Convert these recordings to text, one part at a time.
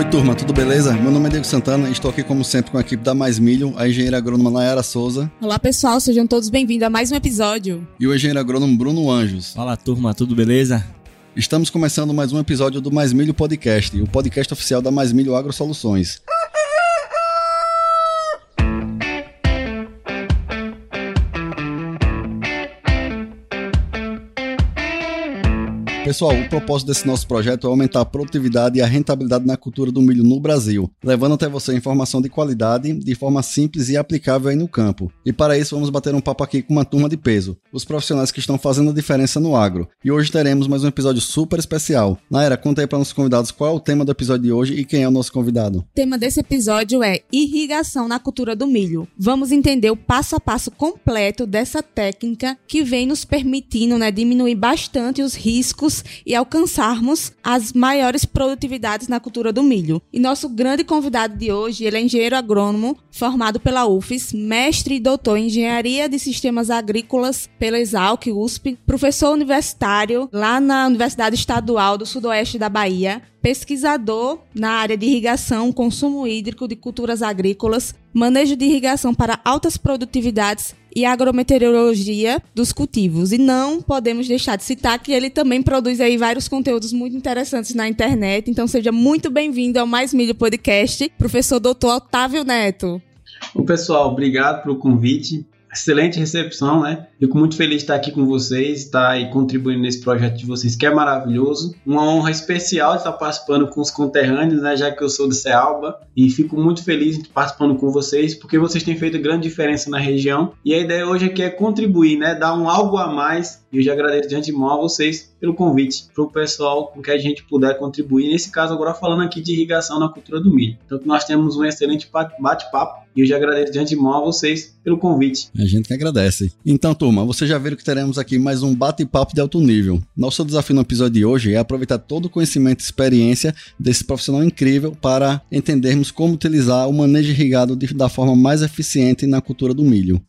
Oi, turma, tudo beleza? Meu nome é Diego Santana e estou aqui, como sempre, com a equipe da Mais Milho, a engenheira agrônoma Nayara Souza. Olá, pessoal, sejam todos bem-vindos a mais um episódio. E o engenheiro agrônomo Bruno Anjos. Fala, turma, tudo beleza? Estamos começando mais um episódio do Mais Milho Podcast, o podcast oficial da Mais Milho Agro Soluções. Pessoal, o propósito desse nosso projeto é aumentar a produtividade e a rentabilidade na cultura do milho no Brasil, levando até você informação de qualidade, de forma simples e aplicável aí no campo. E para isso vamos bater um papo aqui com uma turma de peso, os profissionais que estão fazendo a diferença no agro. E hoje teremos mais um episódio super especial. Naira, conta aí para nossos convidados qual é o tema do episódio de hoje e quem é o nosso convidado. O tema desse episódio é irrigação na cultura do milho. Vamos entender o passo a passo completo dessa técnica que vem nos permitindo né, diminuir bastante os riscos e alcançarmos as maiores produtividades na cultura do milho. E nosso grande convidado de hoje, ele é engenheiro agrônomo, formado pela UFES, mestre e doutor em engenharia de sistemas agrícolas pela Exalc USP, professor universitário lá na Universidade Estadual do Sudoeste da Bahia, pesquisador na área de irrigação, consumo hídrico de culturas agrícolas, manejo de irrigação para altas produtividades e agrometeorologia dos cultivos. E não podemos deixar de citar que ele também produz aí vários conteúdos muito interessantes na internet. Então seja muito bem-vindo ao Mais Milho Podcast, professor doutor Otávio Neto. O pessoal, obrigado pelo convite excelente recepção, né? Fico muito feliz de estar aqui com vocês, estar aí contribuindo nesse projeto de vocês, que é maravilhoso. Uma honra especial estar participando com os conterrâneos, né? Já que eu sou de Cealba. E fico muito feliz de estar participando com vocês, porque vocês têm feito grande diferença na região. E a ideia hoje aqui é contribuir, né? Dar um algo a mais. E eu já agradeço de antemão a vocês pelo convite, para o pessoal com que a gente puder contribuir. Nesse caso, agora falando aqui de irrigação na cultura do milho. Então, nós temos um excelente bate-papo e eu já agradeço de antemão a vocês pelo convite. A gente que agradece. Então, turma, vocês já viram que teremos aqui mais um bate-papo de alto nível. Nosso desafio no episódio de hoje é aproveitar todo o conhecimento e experiência desse profissional incrível para entendermos como utilizar o manejo irrigado da forma mais eficiente na cultura do milho.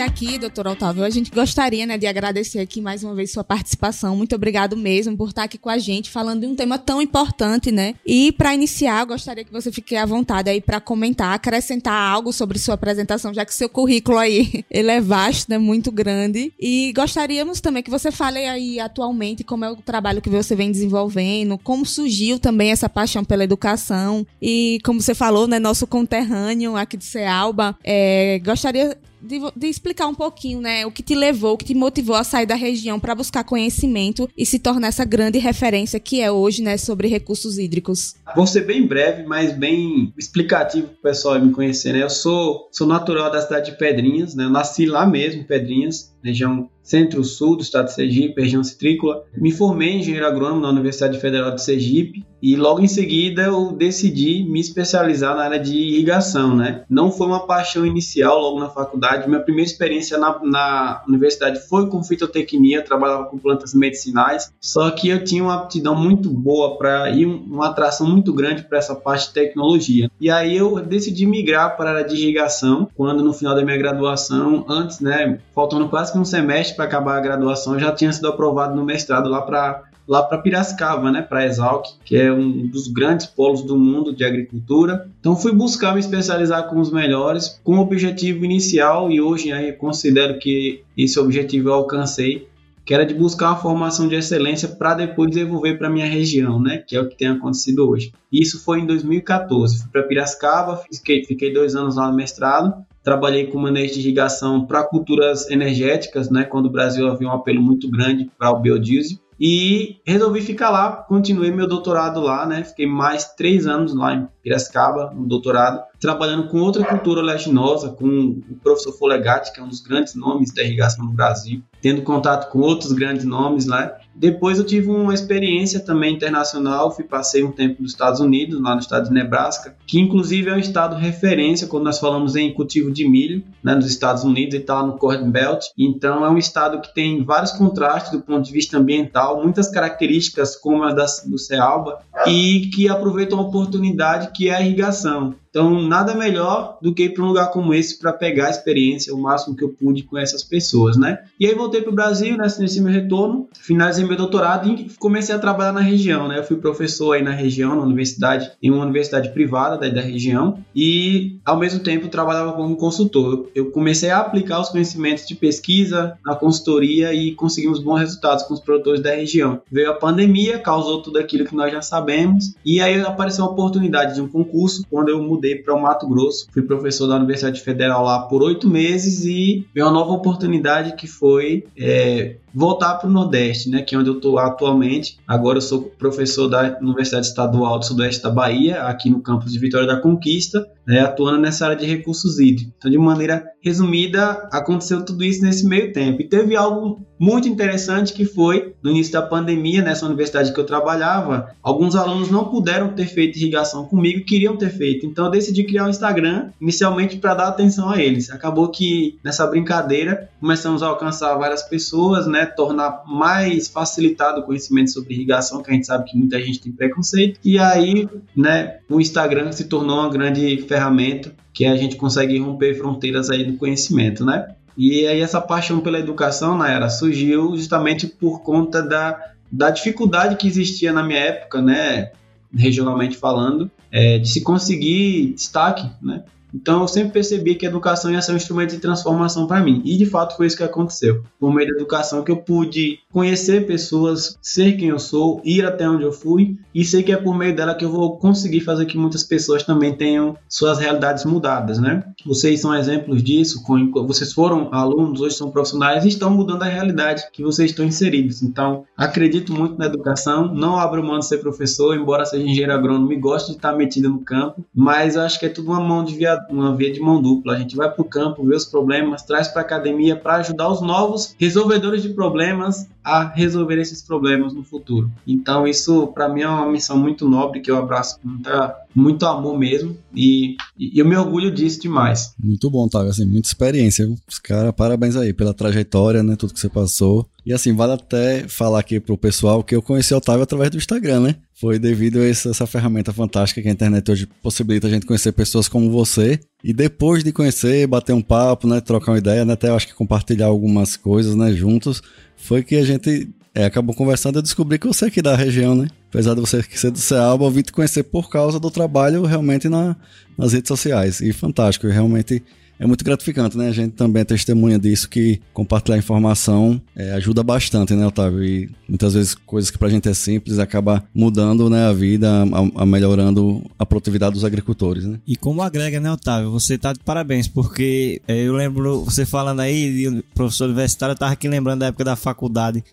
Aqui, doutor Otávio, a gente gostaria né, de agradecer aqui mais uma vez sua participação. Muito obrigado mesmo por estar aqui com a gente, falando de um tema tão importante, né? E para iniciar, gostaria que você fique à vontade aí para comentar, acrescentar algo sobre sua apresentação, já que seu currículo aí ele é vasto, né, muito grande. E gostaríamos também que você fale aí atualmente como é o trabalho que você vem desenvolvendo, como surgiu também essa paixão pela educação e como você falou, né, nosso conterrâneo aqui de Cealba, é, gostaria de, de, explicar um pouquinho, né, o que te levou, o que te motivou a sair da região para buscar conhecimento e se tornar essa grande referência que é hoje, né, sobre recursos hídricos. Vou ser bem breve, mas bem explicativo para o pessoal me conhecer, né? Eu sou, sou natural da cidade de Pedrinhas, né? Eu nasci lá mesmo, Pedrinhas, região centro-sul do estado de Sergipe, região citrícola. Me formei em engenheiro agrônomo na Universidade Federal de Sergipe e logo em seguida eu decidi me especializar na área de irrigação, né? Não foi uma paixão inicial logo na faculdade. Minha primeira experiência na, na universidade foi com fitotecnia, trabalhava com plantas medicinais, só que eu tinha uma aptidão muito boa para ir uma atração muito grande para essa parte de tecnologia. E aí eu decidi migrar para a área de irrigação, quando no final da minha graduação, antes, né, faltando quase que um semestre para acabar a graduação, já tinha sido aprovado no mestrado lá para lá para Piracicaba, né, para Exalc, que é um dos grandes polos do mundo de agricultura. Então fui buscar me especializar com os melhores, com o objetivo inicial e hoje aí considero que esse objetivo eu alcancei, que era de buscar uma formação de excelência para depois desenvolver para minha região, né, que é o que tem acontecido hoje. Isso foi em 2014. Fui para Piracicaba, fiquei, fiquei dois anos lá no mestrado trabalhei com manejo de irrigação para culturas energéticas, né, quando o Brasil havia um apelo muito grande para o biodiesel. E resolvi ficar lá, continuei meu doutorado lá, né? Fiquei mais três anos lá em Piracicaba, no doutorado, trabalhando com outra cultura leginosa, com o professor Folegatti, que é um dos grandes nomes da irrigação no Brasil, tendo contato com outros grandes nomes lá. Depois eu tive uma experiência também internacional, fui passei um tempo nos Estados Unidos, lá no estado de Nebraska, que inclusive é um estado referência quando nós falamos em cultivo de milho, né, nos Estados Unidos, está lá no Corn Belt. Então é um estado que tem vários contrastes do ponto de vista ambiental, muitas características como as do Cealba e que aproveita uma oportunidade que é a irrigação. Então, nada melhor do que ir para um lugar como esse para pegar a experiência, o máximo que eu pude com essas pessoas, né? E aí voltei para o Brasil, né, nesse meu retorno, finalizei meu doutorado e comecei a trabalhar na região, né? Eu fui professor aí na região, na universidade, em uma universidade privada da, da região e, ao mesmo tempo, trabalhava como consultor. Eu comecei a aplicar os conhecimentos de pesquisa na consultoria e conseguimos bons resultados com os produtores da região. Veio a pandemia, causou tudo aquilo que nós já sabemos e aí apareceu a oportunidade de um concurso quando eu mudei mudei para o Mato Grosso, fui professor da Universidade Federal lá por oito meses e veio uma nova oportunidade que foi é, voltar para o Nordeste, né, que é onde eu estou atualmente. Agora eu sou professor da Universidade Estadual do Sudoeste da Bahia, aqui no campus de Vitória da Conquista, né, atuando nessa área de recursos hídricos. Então, de maneira resumida, aconteceu tudo isso nesse meio tempo. E teve algo muito interessante que foi, no início da pandemia, nessa universidade que eu trabalhava, alguns alunos não puderam ter feito irrigação comigo, queriam ter feito. Então, eu decidi criar um Instagram, inicialmente para dar atenção a eles. Acabou que, nessa brincadeira, começamos a alcançar várias pessoas, né, tornar mais facilitado o conhecimento sobre irrigação, que a gente sabe que muita gente tem preconceito. E aí, né, o Instagram se tornou uma grande ferramenta que a gente consegue romper fronteiras aí do conhecimento, né? E aí essa paixão pela educação, na era surgiu justamente por conta da, da dificuldade que existia na minha época, né, regionalmente falando, é, de se conseguir destaque, né? Então eu sempre percebi que a educação ia ser um instrumento de transformação para mim. E de fato foi isso que aconteceu. Por meio da educação que eu pude conhecer pessoas, ser quem eu sou, ir até onde eu fui e sei que é por meio dela que eu vou conseguir fazer que muitas pessoas também tenham suas realidades mudadas, né? Vocês são exemplos disso, vocês foram alunos, hoje são profissionais e estão mudando a realidade que vocês estão inseridos. Então, acredito muito na educação, não abro mão de ser professor, embora seja engenheiro agrônomo e gosto de estar metido no campo, mas acho que é tudo uma mão de via uma via de mão dupla. A gente vai para o campo, vê os problemas, traz para a academia para ajudar os novos resolvedores de problemas a resolver esses problemas no futuro. Então, isso para mim é uma missão muito nobre que eu abraço com muita, muito amor mesmo e, e, eu me orgulho disso demais. Muito bom, Otávio, assim, muita experiência. Os cara, parabéns aí pela trajetória, né, tudo que você passou. E assim, vale até falar aqui pro pessoal que eu conheci o Otávio através do Instagram, né? Foi devido a essa, essa ferramenta fantástica que a internet hoje possibilita a gente conhecer pessoas como você. E depois de conhecer, bater um papo, né, trocar uma ideia, né, até eu acho que compartilhar algumas coisas, né, juntos, foi que a gente é, acabou conversando e descobri que você é aqui da região, né? Apesar de você ser do Ceaba, eu vim te conhecer por causa do trabalho realmente na, nas redes sociais. E fantástico, realmente é muito gratificante, né? A gente também é testemunha disso, que compartilhar informação é, ajuda bastante, né, Otávio? E muitas vezes coisas que pra gente é simples acaba mudando né, a vida, a, a melhorando a produtividade dos agricultores, né? E como agrega, né, Otávio? Você tá de parabéns, porque é, eu lembro você falando aí, professor universitário, eu tava aqui lembrando da época da faculdade,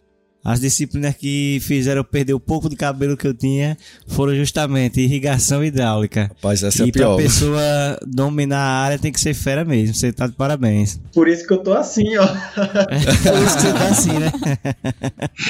as disciplinas que fizeram eu perder o pouco de cabelo que eu tinha foram justamente irrigação hidráulica. Rapaz, essa e é pior. E pra pessoa dominar a área tem que ser fera mesmo. Você tá de parabéns. Por isso que eu tô assim, ó. Por isso que você tá assim, né?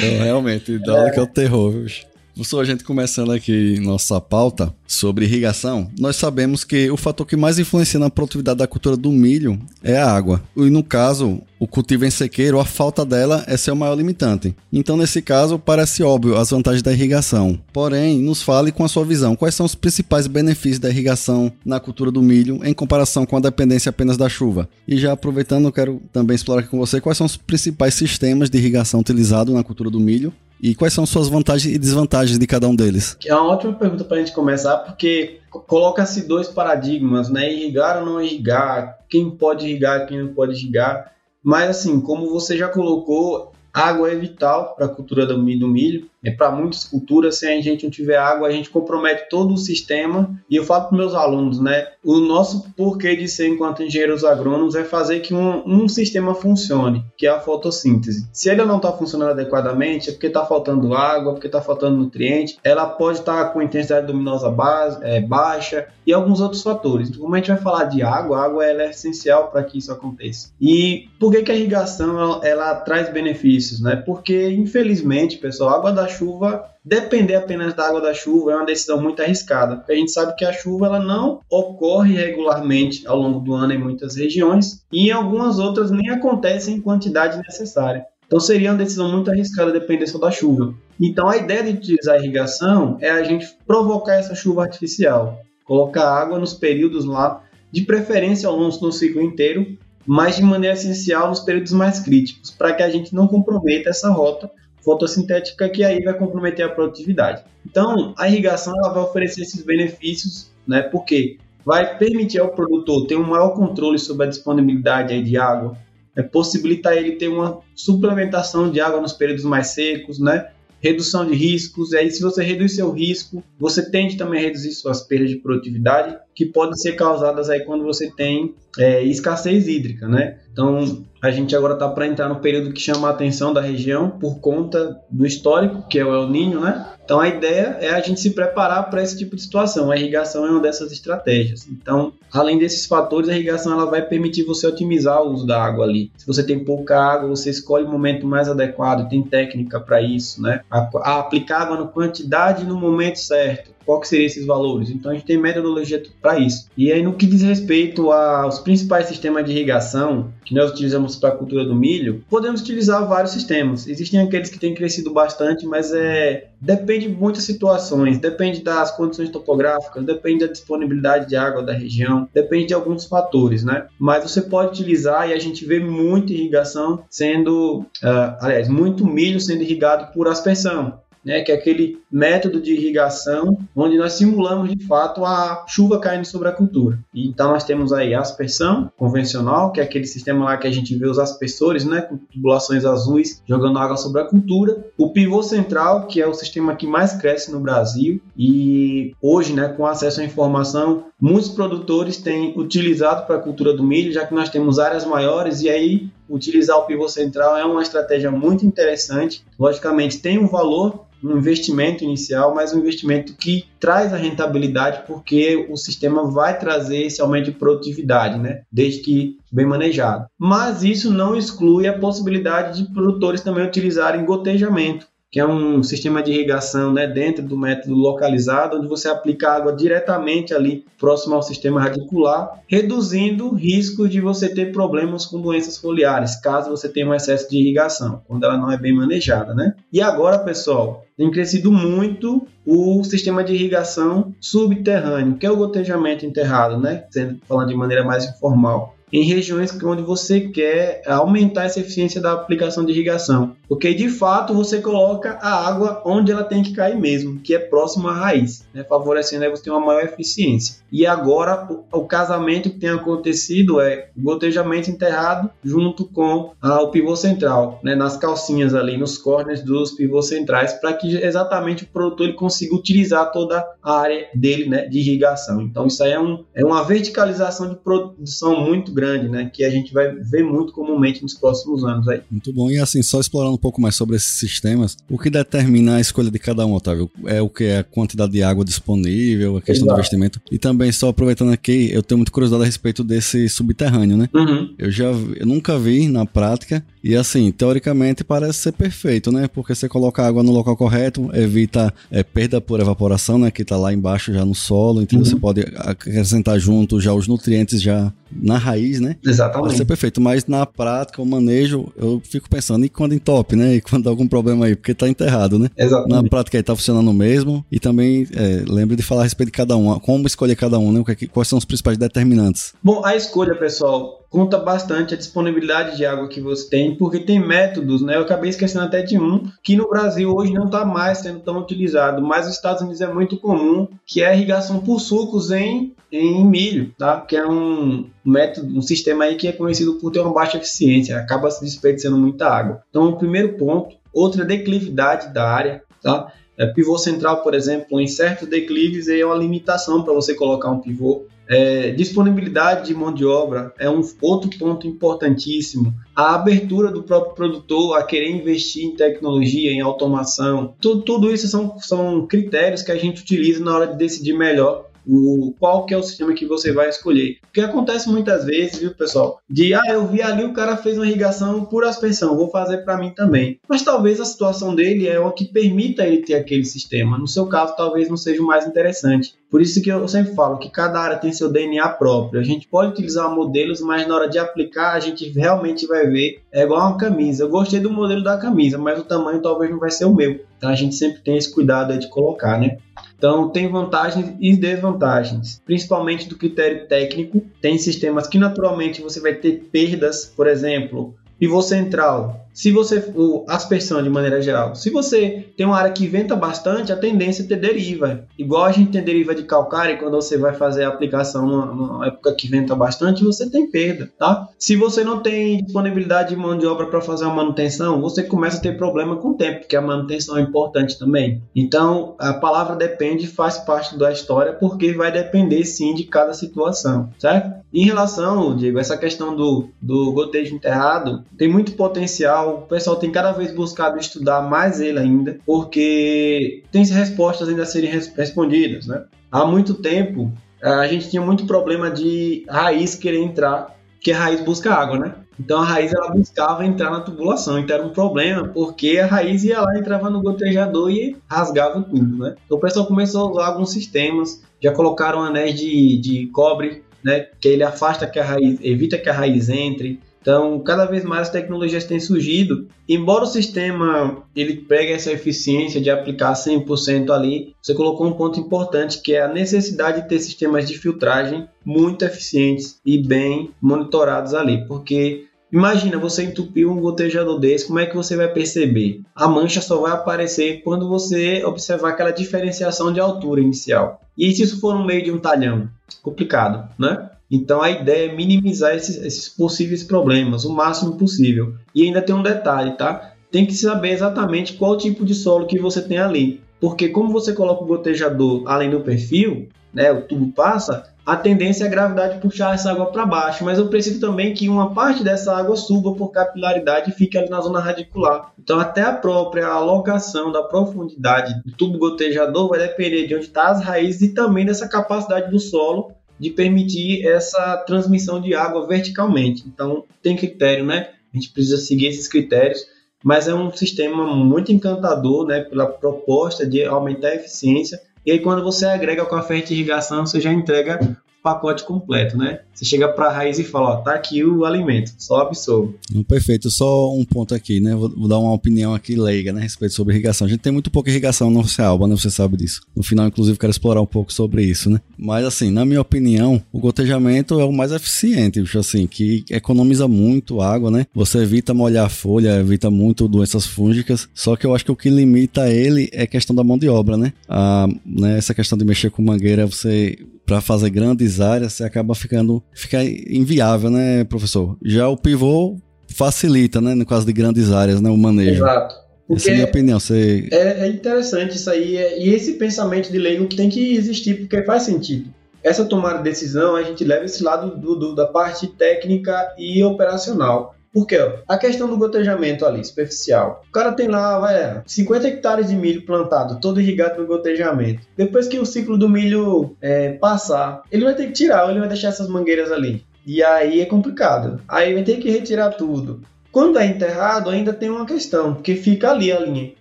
Eu, realmente, hidráulica é o terror, viu? Professor, a gente começando aqui nossa pauta sobre irrigação, nós sabemos que o fator que mais influencia na produtividade da cultura do milho é a água. E no caso, o cultivo em sequeiro, a falta dela é seu maior limitante. Então, nesse caso, parece óbvio as vantagens da irrigação. Porém, nos fale com a sua visão, quais são os principais benefícios da irrigação na cultura do milho em comparação com a dependência apenas da chuva. E já aproveitando, quero também explorar aqui com você quais são os principais sistemas de irrigação utilizados na cultura do milho e quais são suas vantagens e desvantagens de cada um deles? É uma ótima pergunta para a gente começar, porque coloca-se dois paradigmas, né? Irrigar ou não irrigar, quem pode irrigar, quem não pode irrigar. Mas assim, como você já colocou, água é vital para a cultura do milho é, para muitas culturas, se a gente não tiver água, a gente compromete todo o sistema. E eu falo para meus alunos, né? O nosso porquê de ser enquanto engenheiros agrônomos é fazer que um, um sistema funcione, que é a fotossíntese. Se ele não está funcionando adequadamente, é porque está faltando água, porque está faltando nutriente. Ela pode estar tá com intensidade luminosa base, é, baixa e alguns outros fatores. Então, como a gente vai falar de água, a água ela é essencial para que isso aconteça. E por que, que a irrigação ela, ela traz benefícios, né? Porque infelizmente, pessoal, a água da chuva, depender apenas da água da chuva é uma decisão muito arriscada, porque a gente sabe que a chuva ela não ocorre regularmente ao longo do ano em muitas regiões e em algumas outras nem acontece em quantidade necessária. Então seria uma decisão muito arriscada depender só da chuva. Então a ideia de utilizar a irrigação é a gente provocar essa chuva artificial. colocar água nos períodos lá, de preferência ao longo do ciclo inteiro, mas de maneira essencial nos períodos mais críticos, para que a gente não comprometa essa rota fotossintética que aí vai comprometer a produtividade. Então, a irrigação ela vai oferecer esses benefícios, né? Porque vai permitir ao produtor ter um maior controle sobre a disponibilidade de água, é possibilitar ele ter uma suplementação de água nos períodos mais secos, né? redução de riscos. Aí, se você reduz seu risco, você tende também a reduzir suas perdas de produtividade, que podem ser causadas aí quando você tem é, escassez hídrica, né? Então, a gente agora está para entrar no período que chama a atenção da região por conta do histórico, que é o El Ninho, né? Então, a ideia é a gente se preparar para esse tipo de situação. A irrigação é uma dessas estratégias. Então, além desses fatores, a irrigação ela vai permitir você otimizar o uso da água ali. Se você tem pouca água, você escolhe o momento mais adequado, tem técnica para isso, né? A, a aplicar água na quantidade e no momento certo qual que seriam esses valores. Então a gente tem metodologia para isso. E aí no que diz respeito aos principais sistemas de irrigação que nós utilizamos para a cultura do milho, podemos utilizar vários sistemas. Existem aqueles que têm crescido bastante, mas é depende de muitas situações, depende das condições topográficas, depende da disponibilidade de água da região, depende de alguns fatores, né? Mas você pode utilizar e a gente vê muita irrigação sendo, uh, aliás, muito milho sendo irrigado por aspersão né, que é aquele método de irrigação onde nós simulamos de fato a chuva caindo sobre a cultura. E, então nós temos aí a aspersão convencional, que é aquele sistema lá que a gente vê os aspersores, né, com tubulações azuis jogando água sobre a cultura. O pivô central, que é o sistema que mais cresce no Brasil e hoje, né, com acesso à informação, muitos produtores têm utilizado para a cultura do milho, já que nós temos áreas maiores e aí utilizar o pivô central é uma estratégia muito interessante. Logicamente tem um valor um investimento inicial, mas um investimento que traz a rentabilidade porque o sistema vai trazer esse aumento de produtividade, né? Desde que bem manejado. Mas isso não exclui a possibilidade de produtores também utilizarem gotejamento que é um sistema de irrigação né, dentro do método localizado, onde você aplica água diretamente ali próximo ao sistema radicular, reduzindo o risco de você ter problemas com doenças foliares, caso você tenha um excesso de irrigação, quando ela não é bem manejada. Né? E agora, pessoal, tem crescido muito o sistema de irrigação subterrâneo, que é o gotejamento enterrado, né? Sendo, falando de maneira mais informal em regiões onde você quer aumentar essa eficiência da aplicação de irrigação. Porque de fato você coloca a água onde ela tem que cair mesmo, que é próximo à raiz, né? favorecendo aí você ter uma maior eficiência. E agora o, casamento que tem acontecido é gotejamento enterrado junto com ah, o pivô central, né? nas calcinhas ali, nos corners dos pivôs centrais, para que exatamente o produtor ele consiga utilizar toda a área dele né? de irrigação. Então isso aí é, um, é uma verticalização de produção muito grande grande, né? Que a gente vai ver muito comumente nos próximos anos aí. Muito bom. E assim, só explorando um pouco mais sobre esses sistemas, o que determina a escolha de cada um, Otávio? É o que? É a quantidade de água disponível, a questão Exato. do investimento. E também, só aproveitando aqui, eu tenho muita curiosidade a respeito desse subterrâneo, né? Uhum. Eu já eu nunca vi na prática. E assim, teoricamente parece ser perfeito, né? Porque você coloca a água no local correto, evita é, perda por evaporação, né? Que tá lá embaixo já no solo, então uhum. você pode acrescentar junto já os nutrientes já na raiz, né? Exatamente. Pode ser perfeito, mas na prática, o manejo, eu fico pensando, e quando entope, né? E quando dá algum problema aí, porque tá enterrado, né? Exatamente. Na prática aí tá funcionando mesmo. E também é, lembre de falar a respeito de cada um, como escolher cada um, né? Quais são os principais determinantes? Bom, a escolha, pessoal, conta bastante a disponibilidade de água que você tem, porque tem métodos, né? Eu acabei esquecendo até de um, que no Brasil hoje não está mais sendo tão utilizado, mas nos Estados Unidos é muito comum, que é a irrigação por sucos em, em milho, tá? Que é um método, um sistema aí que é conhecido por ter uma baixa eficiência, acaba se desperdiçando muita água. Então, o primeiro ponto, outra declividade da área, tá? É, pivô central, por exemplo, em certos declives é uma limitação para você colocar um pivô. É, disponibilidade de mão de obra é um outro ponto importantíssimo. A abertura do próprio produtor a querer investir em tecnologia, em automação, tudo, tudo isso são, são critérios que a gente utiliza na hora de decidir melhor o, qual que é o sistema que você vai escolher. O que acontece muitas vezes, viu, pessoal? De, ah, eu vi ali o cara fez uma irrigação por aspersão, vou fazer para mim também. Mas talvez a situação dele é o que permita ele ter aquele sistema. No seu caso, talvez não seja o mais interessante. Por isso que eu sempre falo que cada área tem seu DNA próprio. A gente pode utilizar modelos, mas na hora de aplicar, a gente realmente vai ver. É igual uma camisa. Eu gostei do modelo da camisa, mas o tamanho talvez não vai ser o meu. Então a gente sempre tem esse cuidado de colocar, né? Então, tem vantagens e desvantagens, principalmente do critério técnico. Tem sistemas que naturalmente você vai ter perdas, por exemplo, pivô central, se você, o, aspersão de maneira geral, se você tem uma área que venta bastante, a tendência é ter deriva. Igual a gente tem deriva de calcário, quando você vai fazer a aplicação numa, numa época que venta bastante, você tem perda, tá? Se você não tem disponibilidade de mão de obra para fazer a manutenção, você começa a ter problema com o tempo, porque a manutenção é importante também. Então, a palavra depende faz parte da história, porque vai depender sim de cada situação, certo? Em relação, Diego, essa questão do, do gotejo enterrado, tem muito potencial o pessoal tem cada vez buscado estudar mais ele ainda, porque tem respostas ainda a serem respondidas, né? Há muito tempo, a gente tinha muito problema de raiz querer entrar, porque a raiz busca água, né? Então a raiz ela buscava entrar na tubulação, então era um problema, porque a raiz ia lá, entrava no gotejador e rasgava tudo, né? Então o pessoal começou a usar alguns sistemas, já colocaram anéis de, de cobre, né? Que ele afasta que a raiz, evita que a raiz entre. Então, cada vez mais as tecnologias têm surgido. Embora o sistema ele pegue essa eficiência de aplicar 100% ali, você colocou um ponto importante que é a necessidade de ter sistemas de filtragem muito eficientes e bem monitorados ali, porque Imagina você entupir um gotejador desse, como é que você vai perceber? A mancha só vai aparecer quando você observar aquela diferenciação de altura inicial. E se isso for no meio de um talhão? Complicado, né? Então a ideia é minimizar esses, esses possíveis problemas o máximo possível. E ainda tem um detalhe, tá? Tem que saber exatamente qual tipo de solo que você tem ali. Porque como você coloca o gotejador além do perfil, né, o tubo passa, a tendência é a gravidade puxar essa água para baixo, mas eu preciso também que uma parte dessa água suba por capilaridade e fique ali na zona radicular. Então, até a própria alocação da profundidade do tubo gotejador vai depender de onde estão tá as raízes e também dessa capacidade do solo de permitir essa transmissão de água verticalmente. Então, tem critério, né? A gente precisa seguir esses critérios, mas é um sistema muito encantador, né? Pela proposta de aumentar a eficiência. E aí, quando você agrega com a de irrigação, você já entrega pacote completo, né? Você chega para a raiz e fala, ó, tá aqui o alimento, só absorve. Perfeito, só um ponto aqui, né? Vou, vou, dar uma opinião aqui leiga, né, a respeito sobre irrigação. A gente tem muito pouca irrigação no Cealba, né? Você sabe disso. No final, inclusive, quero explorar um pouco sobre isso, né? Mas assim, na minha opinião, o gotejamento é o mais eficiente, bicho, assim, que economiza muito água, né? Você evita molhar a folha, evita muito doenças fúngicas. Só que eu acho que o que limita ele é questão da mão de obra, né? A, né essa questão de mexer com mangueira, você para fazer grandes áreas, você acaba ficando fica inviável, né, professor? Já o pivô facilita, né, no caso de grandes áreas, né, o manejo. Exato. Porque Essa é a minha opinião. Você... É, é interessante isso aí, é, e esse pensamento de leigo tem que existir, porque faz sentido. Essa tomada de decisão, a gente leva esse lado do, do, da parte técnica e operacional. Por quê? A questão do gotejamento ali, superficial. O cara tem lá, vai, 50 hectares de milho plantado, todo irrigado no gotejamento. Depois que o ciclo do milho é, passar, ele vai ter que tirar, ou ele vai deixar essas mangueiras ali. E aí é complicado. Aí vai ter que retirar tudo. Quando é enterrado, ainda tem uma questão, porque fica ali a linha,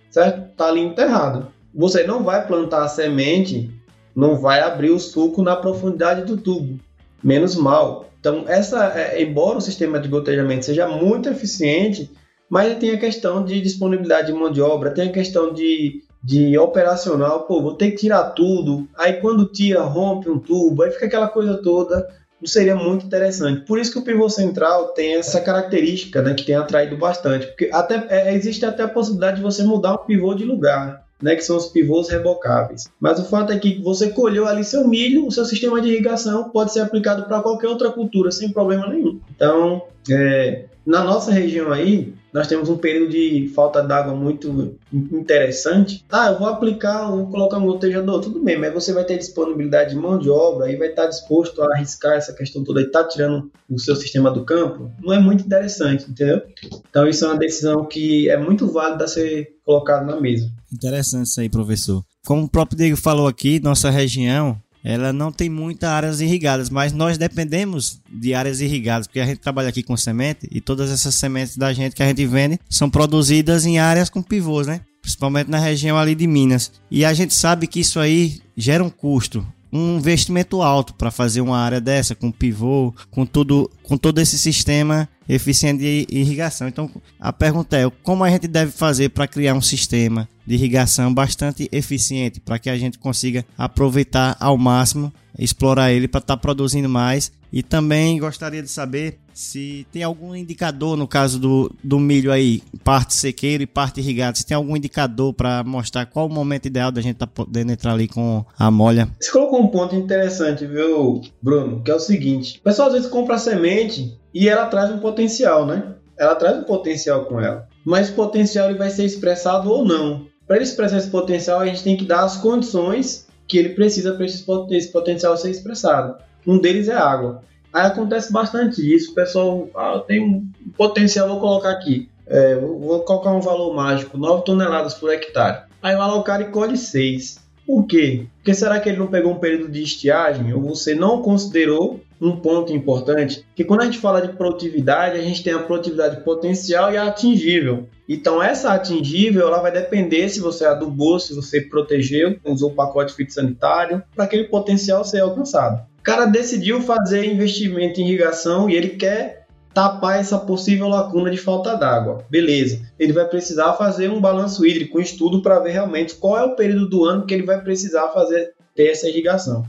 certo? Tá ali enterrado. Você não vai plantar a semente, não vai abrir o suco na profundidade do tubo. Menos mal. Então, essa, é, embora o sistema de gotejamento seja muito eficiente, mas tem a questão de disponibilidade de mão de obra, tem a questão de, de operacional, pô, vou ter que tirar tudo, aí quando tira, rompe um tubo, aí fica aquela coisa toda, não seria muito interessante. Por isso que o pivô central tem essa característica, né, que tem atraído bastante, porque até, é, existe até a possibilidade de você mudar o pivô de lugar né, que são os pivôs rebocáveis. Mas o fato é que você colheu ali seu milho, o seu sistema de irrigação pode ser aplicado para qualquer outra cultura sem problema nenhum. Então, é, na nossa região aí, nós temos um período de falta d'água muito interessante. Ah, eu vou aplicar, vou colocar um gotejador, tudo bem, mas você vai ter disponibilidade de mão de obra e vai estar disposto a arriscar essa questão toda e estar tá tirando o seu sistema do campo, não é muito interessante, entendeu? Então isso é uma decisão que é muito válida a ser colocada na mesa. Interessante isso aí, professor. Como o próprio Diego falou aqui, nossa região ela não tem muitas áreas irrigadas, mas nós dependemos de áreas irrigadas, porque a gente trabalha aqui com semente e todas essas sementes da gente que a gente vende são produzidas em áreas com pivôs, né? Principalmente na região ali de Minas. E a gente sabe que isso aí gera um custo, um investimento alto para fazer uma área dessa com pivô, com tudo, com todo esse sistema eficiente de irrigação. Então, a pergunta é: como a gente deve fazer para criar um sistema de irrigação bastante eficiente para que a gente consiga aproveitar ao máximo, explorar ele para estar tá produzindo mais? E também gostaria de saber se tem algum indicador no caso do, do milho aí, parte sequeiro e parte irrigado, se tem algum indicador para mostrar qual o momento ideal da gente tá podendo entrar ali com a molha. Você colocou um ponto interessante, viu, Bruno? Que é o seguinte: o pessoal às vezes compra semente e ela traz um potencial, né? Ela traz um potencial com ela. Mas o potencial ele vai ser expressado ou não. Para ele expressar esse potencial, a gente tem que dar as condições que ele precisa para esse potencial ser expressado. Um deles é água. Aí acontece bastante isso. O pessoal ah, tem um potencial, vou colocar aqui. É, vou colocar um valor mágico: 9 toneladas por hectare. Aí vai lá o cara e colhe 6. Por quê? Porque será que ele não pegou um período de estiagem ou você não considerou um ponto importante? Que quando a gente fala de produtividade, a gente tem a produtividade potencial e a atingível. Então essa atingível ela vai depender se você adubou, se você protegeu, usou o pacote fitossanitário, para aquele potencial ser alcançado. O cara decidiu fazer investimento em irrigação e ele quer tapar essa possível lacuna de falta d'água. Beleza. Ele vai precisar fazer um balanço hídrico, um estudo para ver realmente qual é o período do ano que ele vai precisar fazer ter essa irrigação.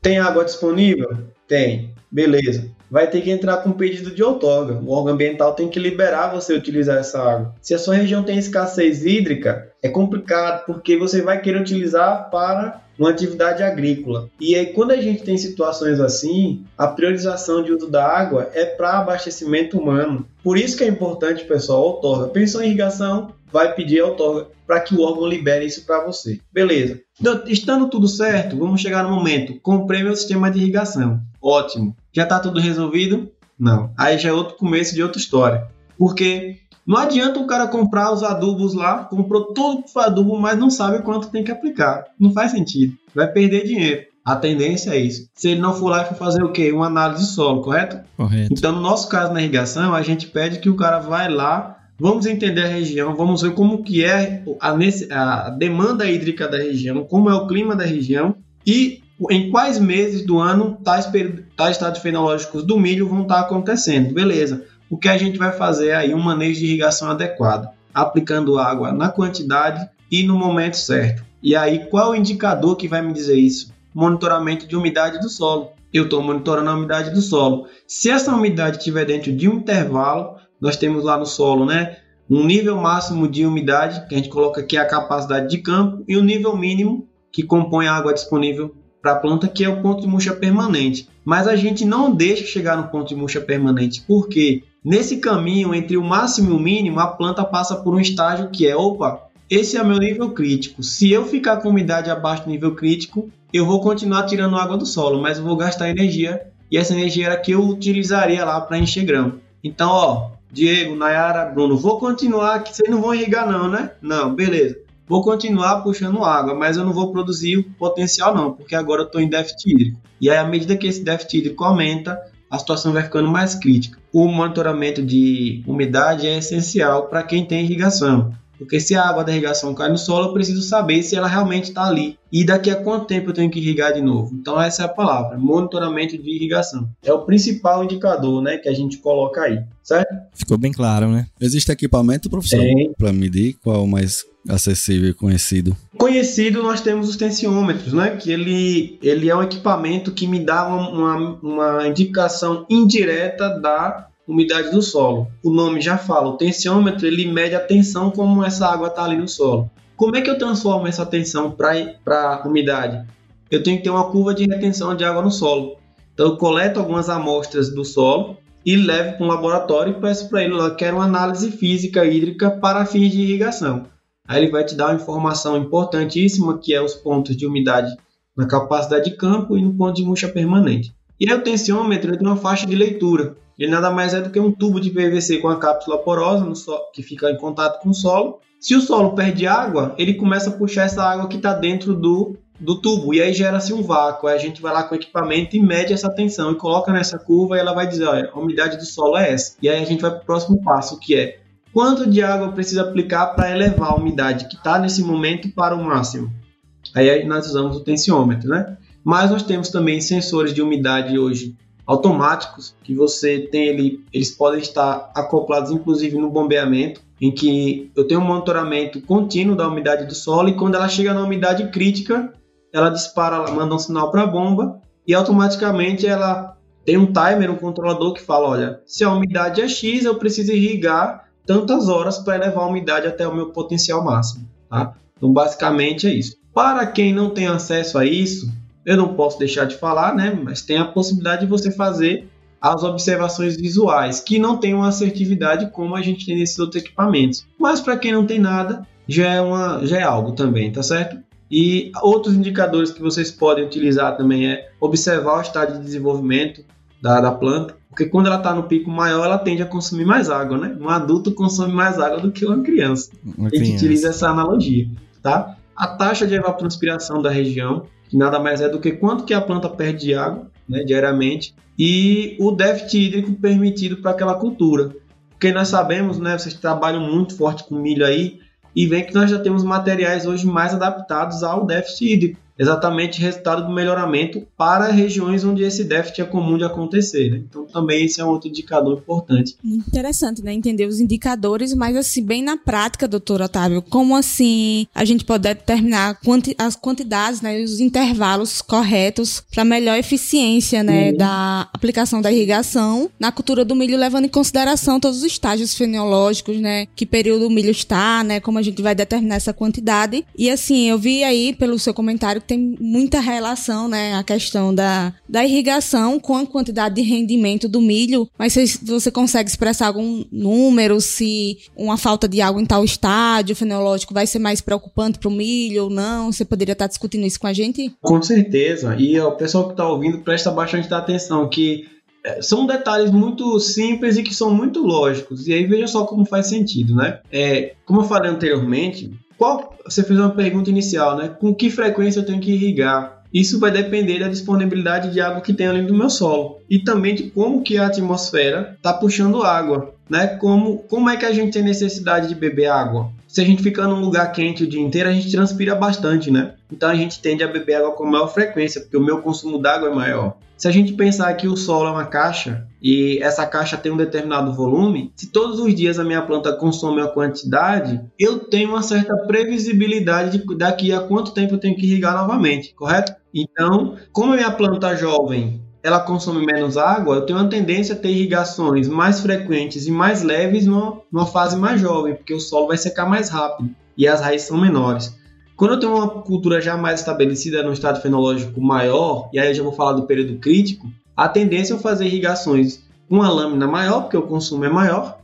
Tem água disponível? Tem. Beleza. Vai ter que entrar com pedido de outorga. O órgão ambiental tem que liberar você utilizar essa água. Se a sua região tem escassez hídrica, é complicado porque você vai querer utilizar para uma atividade agrícola. E aí, quando a gente tem situações assim, a priorização de uso da água é para abastecimento humano. Por isso que é importante, pessoal, outorga. Pensou em irrigação, vai pedir outorga para que o órgão libere isso para você. Beleza. Então, estando tudo certo, vamos chegar no momento. Comprei meu sistema de irrigação. Ótimo. Já está tudo resolvido? Não. Aí já é outro começo de outra história. Porque não adianta o cara comprar os adubos lá, comprou todo o adubo, mas não sabe quanto tem que aplicar. Não faz sentido. Vai perder dinheiro. A tendência é isso. Se ele não for lá e for fazer o quê? Uma análise de solo, correto? Correto. Então, no nosso caso na irrigação, a gente pede que o cara vai lá, vamos entender a região, vamos ver como que é a, a demanda hídrica da região, como é o clima da região e em quais meses do ano tais, tais estados fenológicos do milho vão estar acontecendo. Beleza o que a gente vai fazer aí um manejo de irrigação adequado, aplicando água na quantidade e no momento certo. E aí, qual o indicador que vai me dizer isso? Monitoramento de umidade do solo. Eu estou monitorando a umidade do solo. Se essa umidade estiver dentro de um intervalo, nós temos lá no solo, né? Um nível máximo de umidade, que a gente coloca aqui a capacidade de campo, e o um nível mínimo, que compõe a água disponível para a planta, que é o ponto de murcha permanente. Mas a gente não deixa chegar no ponto de murcha permanente, porque nesse caminho entre o máximo e o mínimo, a planta passa por um estágio que é: opa, esse é meu nível crítico. Se eu ficar com umidade abaixo do nível crítico, eu vou continuar tirando água do solo, mas eu vou gastar energia e essa energia era que eu utilizaria lá para encher grão. Então, ó, Diego, Nayara, Bruno, vou continuar que vocês não vão irrigar não, né? Não, beleza vou continuar puxando água, mas eu não vou produzir o potencial não, porque agora eu estou em déficit hídrico. E aí, à medida que esse déficit hídrico aumenta, a situação vai ficando mais crítica. O monitoramento de umidade é essencial para quem tem irrigação. Porque se a água da irrigação cai no solo, eu preciso saber se ela realmente está ali. E daqui a quanto tempo eu tenho que irrigar de novo. Então essa é a palavra, monitoramento de irrigação. É o principal indicador né, que a gente coloca aí, certo? Ficou bem claro, né? Existe equipamento, professor, para medir qual o mais acessível e conhecido? Conhecido, nós temos os tensiômetros, né? Que ele, ele é um equipamento que me dá uma, uma, uma indicação indireta da umidade do solo. O nome já fala, o tensiômetro ele mede a tensão como essa água está ali no solo. Como é que eu transformo essa tensão para umidade? Eu tenho que ter uma curva de retenção de água no solo. Então eu coleto algumas amostras do solo e levo para um laboratório e peço para ele, eu quero uma análise física hídrica para fins de irrigação. Aí ele vai te dar uma informação importantíssima que é os pontos de umidade na capacidade de campo e no ponto de murcha permanente. E aí o tensiômetro tem uma faixa de leitura. Ele nada mais é do que um tubo de PVC com a cápsula porosa que fica em contato com o solo. Se o solo perde água, ele começa a puxar essa água que está dentro do, do tubo e aí gera-se um vácuo. Aí a gente vai lá com o equipamento e mede essa tensão e coloca nessa curva e ela vai dizer, olha, a umidade do solo é essa. E aí a gente vai para o próximo passo, que é quanto de água precisa aplicar para elevar a umidade que está nesse momento para o máximo. Aí nós usamos o tensiômetro, né? Mas nós temos também sensores de umidade hoje automáticos que você tem ele, eles podem estar acoplados inclusive no bombeamento, em que eu tenho um monitoramento contínuo da umidade do solo e quando ela chega na umidade crítica, ela dispara, ela manda um sinal para a bomba e automaticamente ela tem um timer, um controlador que fala, olha, se a umidade é X, eu preciso irrigar tantas horas para elevar a umidade até o meu potencial máximo, tá? Então, basicamente é isso. Para quem não tem acesso a isso, eu não posso deixar de falar, né? Mas tem a possibilidade de você fazer as observações visuais, que não tem uma assertividade como a gente tem nesses outros equipamentos. Mas para quem não tem nada, já é, uma, já é algo também, tá certo? E outros indicadores que vocês podem utilizar também é observar o estado de desenvolvimento da, da planta, porque quando ela está no pico maior, ela tende a consumir mais água, né? Um adulto consome mais água do que uma criança. Uma criança. A gente utiliza essa analogia, tá? A taxa de evapotranspiração da região, nada mais é do que quanto que a planta perde de água, né, diariamente, e o déficit hídrico permitido para aquela cultura. Porque nós sabemos, né, vocês trabalham muito forte com milho aí, e vem que nós já temos materiais hoje mais adaptados ao déficit hídrico exatamente resultado do melhoramento para regiões onde esse déficit é comum de acontecer. Né? Então, também esse é um outro indicador importante. Interessante, né? Entender os indicadores, mas assim, bem na prática, doutor Otávio, como assim a gente pode determinar quanti as quantidades, né, os intervalos corretos para melhor eficiência, né, uhum. da aplicação da irrigação na cultura do milho, levando em consideração todos os estágios fenológicos, né, que período o milho está, né, como a gente vai determinar essa quantidade. E assim, eu vi aí pelo seu comentário tem muita relação, né, a questão da, da irrigação com a quantidade de rendimento do milho, mas se você consegue expressar algum número, se uma falta de água em tal estádio fenológico vai ser mais preocupante para o milho ou não, você poderia estar discutindo isso com a gente? Com certeza, e o pessoal que está ouvindo presta bastante atenção que é, são detalhes muito simples e que são muito lógicos. E aí veja só como faz sentido, né? É, como eu falei anteriormente, qual, você fez uma pergunta inicial, né? Com que frequência eu tenho que irrigar? Isso vai depender da disponibilidade de água que tem ali no meu solo e também de como que a atmosfera está puxando água, né? Como, como é que a gente tem necessidade de beber água? Se a gente ficar num lugar quente o dia inteiro, a gente transpira bastante, né? Então a gente tende a beber água com maior frequência, porque o meu consumo d'água é maior. Se a gente pensar que o solo é uma caixa e essa caixa tem um determinado volume, se todos os dias a minha planta consome uma quantidade, eu tenho uma certa previsibilidade de daqui a quanto tempo eu tenho que irrigar novamente, correto? Então, como a minha planta jovem ela consome menos água, eu tenho uma tendência a ter irrigações mais frequentes e mais leves numa, numa fase mais jovem, porque o solo vai secar mais rápido e as raízes são menores. Quando eu tenho uma cultura já mais estabelecida no estado fenológico maior, e aí eu já vou falar do período crítico, a tendência é fazer irrigações com uma lâmina maior, porque o consumo é maior,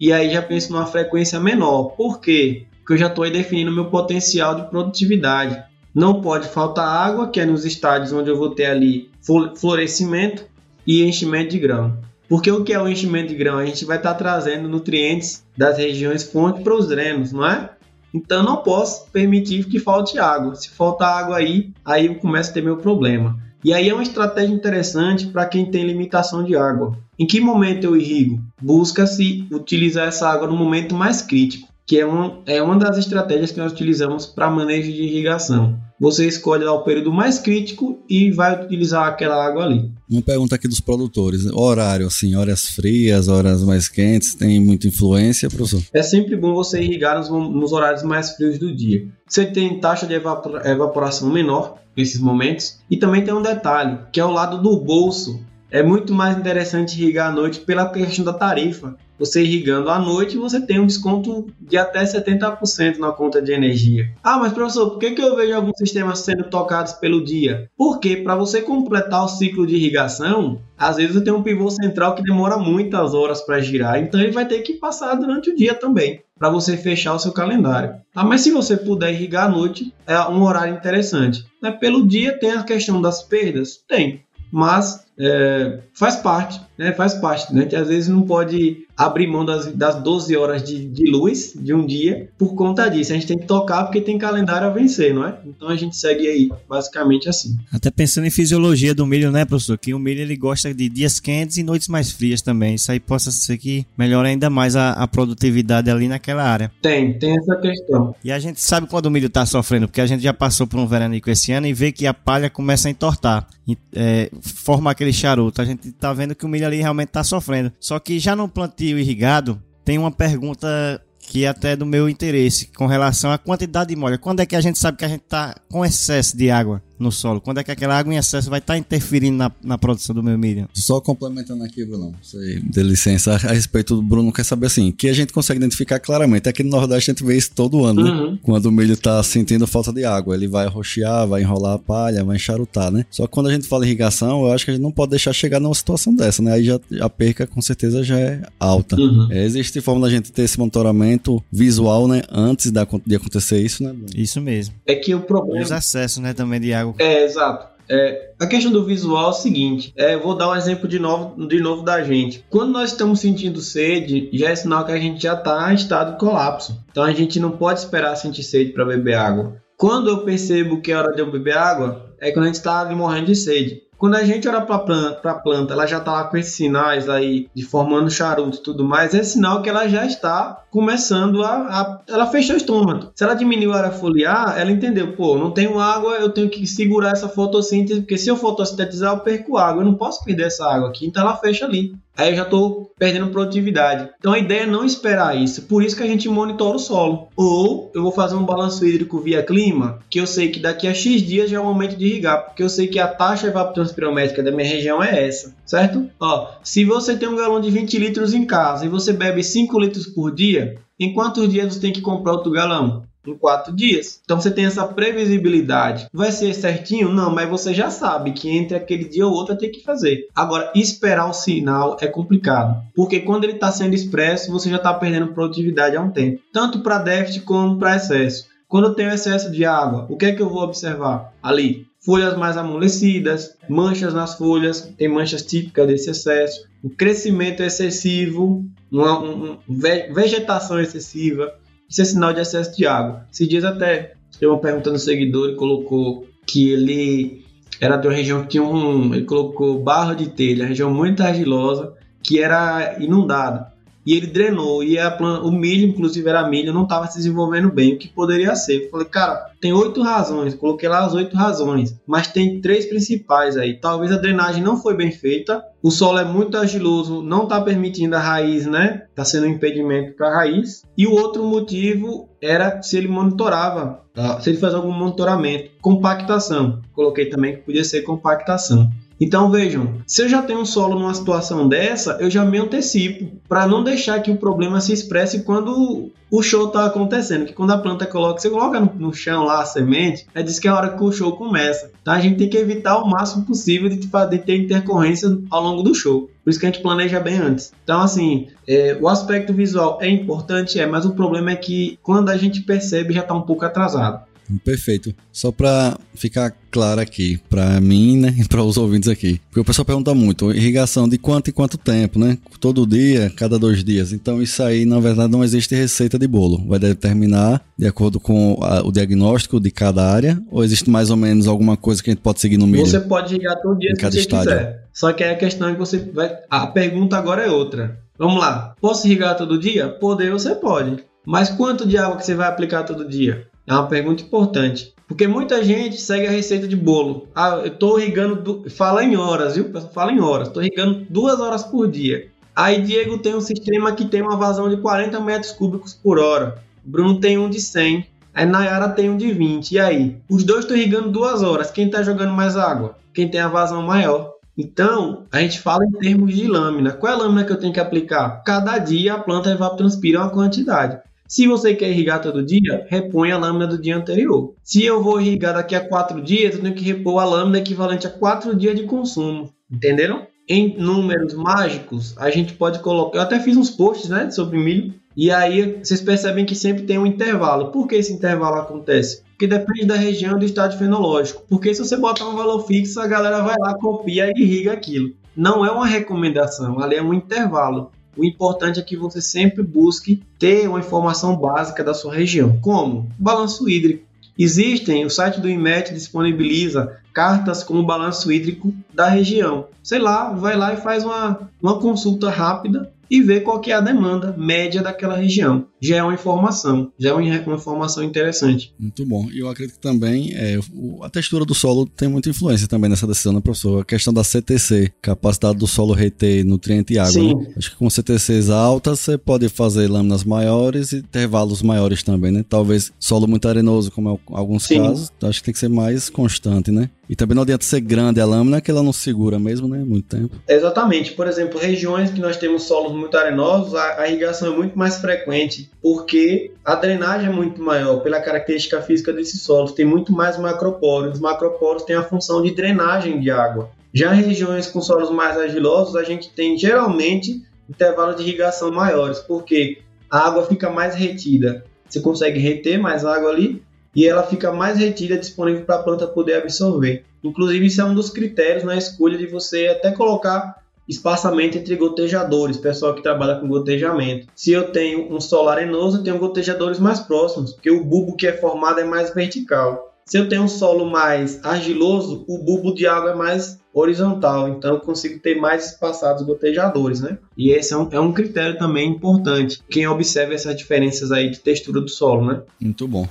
e aí já penso numa frequência menor. Por quê? Porque eu já estou aí definindo meu potencial de produtividade. Não pode faltar água, que é nos estádios onde eu vou ter ali florescimento e enchimento de grão. Porque o que é o enchimento de grão? A gente vai estar tá trazendo nutrientes das regiões fonte para os drenos, não é? Então não posso permitir que falte água. Se faltar água aí, aí eu começo a ter meu problema. E aí é uma estratégia interessante para quem tem limitação de água. Em que momento eu irrigo? Busca-se utilizar essa água no momento mais crítico, que é uma, é uma das estratégias que nós utilizamos para manejo de irrigação você escolhe lá o período mais crítico e vai utilizar aquela água ali. Uma pergunta aqui dos produtores: horário, assim, horas frias, horas mais quentes, tem muita influência, professor? É sempre bom você irrigar nos, nos horários mais frios do dia. Você tem taxa de evaporação menor nesses momentos e também tem um detalhe, que é o lado do bolso. É muito mais interessante irrigar à noite pela questão da tarifa você irrigando à noite, você tem um desconto de até 70% na conta de energia. Ah, mas professor, por que, eu vejo alguns sistemas sendo tocados pelo dia? Porque para você completar o ciclo de irrigação, às vezes você tem um pivô central que demora muitas horas para girar, então ele vai ter que passar durante o dia também para você fechar o seu calendário. Ah, mas se você puder irrigar à noite, é um horário interessante. Pelo dia tem a questão das perdas? Tem mas é, faz parte, né? Faz parte, né? Que às vezes não pode abrir mão das, das 12 horas de, de luz de um dia por conta disso. A gente tem que tocar porque tem calendário a vencer, não é? Então a gente segue aí, basicamente assim. Até pensando em fisiologia do milho, né, professor? Que o milho ele gosta de dias quentes e noites mais frias também. Isso aí possa ser que melhore ainda mais a, a produtividade ali naquela área. Tem, tem essa questão. E a gente sabe quando o milho está sofrendo, porque a gente já passou por um veranico esse ano e vê que a palha começa a entortar. É, forma aquele aquele charuto. A gente tá vendo que o milho ali realmente tá sofrendo. Só que já no plantio irrigado, tem uma pergunta que é até do meu interesse com relação à quantidade de molha. Quando é que a gente sabe que a gente está com excesso de água? No solo? Quando é que aquela água em excesso vai estar tá interferindo na, na produção do meu milho? Só complementando aqui, Bruno, você dê licença, a respeito do Bruno, quer saber assim, que a gente consegue identificar claramente. Aqui no Nordeste a gente vê isso todo ano, né? uhum. né? Quando o milho está sentindo falta de água, ele vai rochear, vai enrolar a palha, vai enxarutar, né? Só que quando a gente fala irrigação, eu acho que a gente não pode deixar chegar numa situação dessa, né? Aí já, a perca com certeza já é alta. Uhum. É, existe forma da gente ter esse monitoramento visual, né? Antes de acontecer isso, né? Bruno? Isso mesmo. É que o problema... Os acessos, né, também de água é, exato. É, a questão do visual é o seguinte: é, vou dar um exemplo de novo, de novo da gente. Quando nós estamos sentindo sede, já é sinal que a gente já está em estado de colapso. Então a gente não pode esperar sentir sede para beber água. Quando eu percebo que é hora de eu beber água, é quando a gente está morrendo de sede. Quando a gente olha para planta, a planta, ela já está lá com esses sinais aí de formando charuto e tudo mais, é sinal que ela já está começando a, a, ela fechou o estômago. Se ela diminuiu a área foliar, ela entendeu, pô, não tenho água, eu tenho que segurar essa fotossíntese, porque se eu fotossintetizar, eu perco água, eu não posso perder essa água aqui, então ela fecha ali. Aí eu já estou perdendo produtividade. Então a ideia é não esperar isso. Por isso que a gente monitora o solo. Ou eu vou fazer um balanço hídrico via clima, que eu sei que daqui a X dias já é o momento de irrigar, porque eu sei que a taxa evapotranspirométrica da minha região é essa, certo? Ó, se você tem um galão de 20 litros em casa e você bebe 5 litros por dia, em quantos dias você tem que comprar outro galão? Em quatro dias. Então você tem essa previsibilidade. Vai ser certinho? Não, mas você já sabe que entre aquele dia ou outro tem que fazer. Agora, esperar o sinal é complicado, porque quando ele está sendo expresso, você já está perdendo produtividade há um tempo, tanto para déficit como para excesso. Quando eu tenho excesso de água, o que é que eu vou observar ali? Folhas mais amolecidas, manchas nas folhas, tem manchas típicas desse excesso, o crescimento excessivo, uma, uma vegetação excessiva, isso é sinal de excesso de água. Esses dias até eu uma pergunta no seguidor e colocou que ele era de uma região que tinha um. Ele colocou barro de telha, região muito argilosa, que era inundada e ele drenou e a planta, o milho, inclusive era milho, não estava se desenvolvendo bem, o que poderia ser. Eu falei, cara, tem oito razões, coloquei lá as oito razões, mas tem três principais aí. Talvez a drenagem não foi bem feita, o solo é muito argiloso, não está permitindo a raiz, né? Está sendo um impedimento para a raiz. E o outro motivo era se ele monitorava, tá? se ele faz algum monitoramento, compactação. Coloquei também que podia ser compactação. Então vejam, se eu já tenho um solo numa situação dessa, eu já me antecipo para não deixar que o problema se expresse quando o show está acontecendo. Que quando a planta coloca, você coloca no, no, chão lá a semente, é diz que é a hora que o show começa. Tá? A gente tem que evitar o máximo possível de, de ter intercorrência ao longo do show. Por isso que a gente planeja bem antes. Então, assim, é, o aspecto visual é importante, é, mas o problema é que quando a gente percebe já está um pouco atrasado. Perfeito. Só para ficar claro aqui, para mim, né, e para os ouvintes aqui. Porque o pessoal pergunta muito, irrigação de quanto em quanto tempo, né? Todo dia, cada dois dias. Então isso aí, na verdade, não existe receita de bolo. Vai determinar de acordo com a, o diagnóstico de cada área, ou existe mais ou menos alguma coisa que a gente pode seguir no meio? Você pode irrigar todo dia se você estádio. quiser. Só que a questão é que você vai... A pergunta agora é outra. Vamos lá. Posso irrigar todo dia? Poder você pode. Mas quanto de água que você vai aplicar todo dia? É uma pergunta importante. Porque muita gente segue a receita de bolo. Ah, eu estou irrigando. Fala em horas, viu? Fala em horas. Estou irrigando duas horas por dia. Aí Diego tem um sistema que tem uma vazão de 40 metros cúbicos por hora. Bruno tem um de 100. Aí Nayara tem um de 20. E aí? Os dois estão irrigando duas horas. Quem está jogando mais água? Quem tem a vazão maior. Então, a gente fala em termos de lâmina. Qual é a lâmina que eu tenho que aplicar? Cada dia a planta evapotranspira uma quantidade. Se você quer irrigar todo dia, repõe a lâmina do dia anterior. Se eu vou irrigar daqui a quatro dias, eu tenho que repor a lâmina equivalente a quatro dias de consumo. Entenderam? Em números mágicos, a gente pode colocar. Eu até fiz uns posts né, sobre milho. E aí vocês percebem que sempre tem um intervalo. Por que esse intervalo acontece? Porque depende da região do estado fenológico. Porque se você botar um valor fixo, a galera vai lá, copia e irriga aquilo. Não é uma recomendação, ali é um intervalo. O importante é que você sempre busque ter uma informação básica da sua região. Como? Balanço hídrico. Existem, o site do IMET disponibiliza cartas com o balanço hídrico da região. Sei lá, vai lá e faz uma, uma consulta rápida e ver qual que é a demanda média daquela região. Já é uma informação, já é uma informação interessante. Muito bom. E eu acredito que também é, a textura do solo tem muita influência também nessa decisão, né, professor? A questão da CTC, capacidade do solo reter nutriente e água. Sim. Né? Acho que com CTCs altas você pode fazer lâminas maiores e intervalos maiores também, né? Talvez solo muito arenoso, como é alguns Sim. casos, acho que tem que ser mais constante, né? E também não adianta ser grande a lâmina, que ela não segura mesmo, né? Muito tempo. Exatamente. Por exemplo, regiões que nós temos solos muito arenosos, a, a irrigação é muito mais frequente, porque a drenagem é muito maior pela característica física desses solos. Tem muito mais macroporos. Os macroporos têm a função de drenagem de água. Já em regiões com solos mais argilosos, a gente tem geralmente intervalos de irrigação maiores, porque a água fica mais retida. Você consegue reter mais água ali e ela fica mais retida disponível para a planta poder absorver. Inclusive, isso é um dos critérios na escolha de você até colocar espaçamento entre gotejadores, pessoal que trabalha com gotejamento. Se eu tenho um solo arenoso, eu tenho gotejadores mais próximos, porque o bulbo que é formado é mais vertical. Se eu tenho um solo mais argiloso, o bulbo de água é mais horizontal, então eu consigo ter mais espaçados gotejadores, né? E esse é um, é um critério também importante. Quem observa essas diferenças aí de textura do solo, né? Muito bom.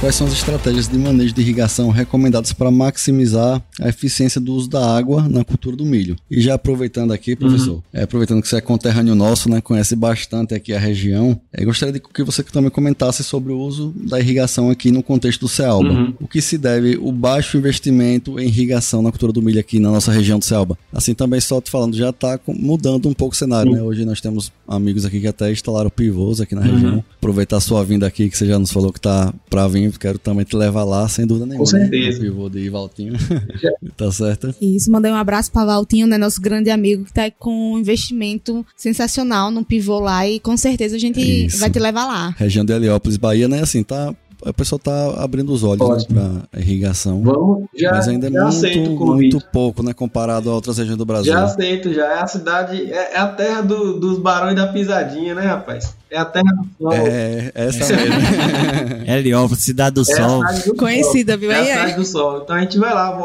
Quais são as estratégias de manejo de irrigação recomendadas para maximizar a eficiência do uso da água na cultura do milho? E já aproveitando aqui, professor, uhum. é, aproveitando que você é conterrâneo nosso, né, conhece bastante aqui a região, é, gostaria de que você também comentasse sobre o uso da irrigação aqui no contexto do Cealba. Uhum. O que se deve o baixo investimento em irrigação na cultura do milho aqui na nossa região do Cealba? Assim também só te falando, já está mudando um pouco o cenário, uhum. né? Hoje nós temos amigos aqui que até instalaram pivôs aqui na uhum. região. Aproveitar a sua vinda aqui, que você já nos falou que está para vir quero também te levar lá, sem dúvida nenhuma. Com certeza. Eu vou de Valtinho. tá certo? Isso, mandei um abraço para Valtinho, né, nosso grande amigo, que tá com um investimento sensacional no pivô lá e com certeza a gente Isso. vai te levar lá. Região de Heliópolis, Bahia, né, assim, tá o pessoal tá abrindo os olhos né, para irrigação. Vamos, já, mas ainda é muito, muito pouco, né, comparado a outras regiões do Brasil. Já aceito, já é a cidade, é, é a terra do, dos barões da pisadinha, né, rapaz? É a terra do sol. É, essa mesmo. Heliópolis, cidade do é sol. Do Conhecida, viu? É a cidade do sol. Então a gente vai lá.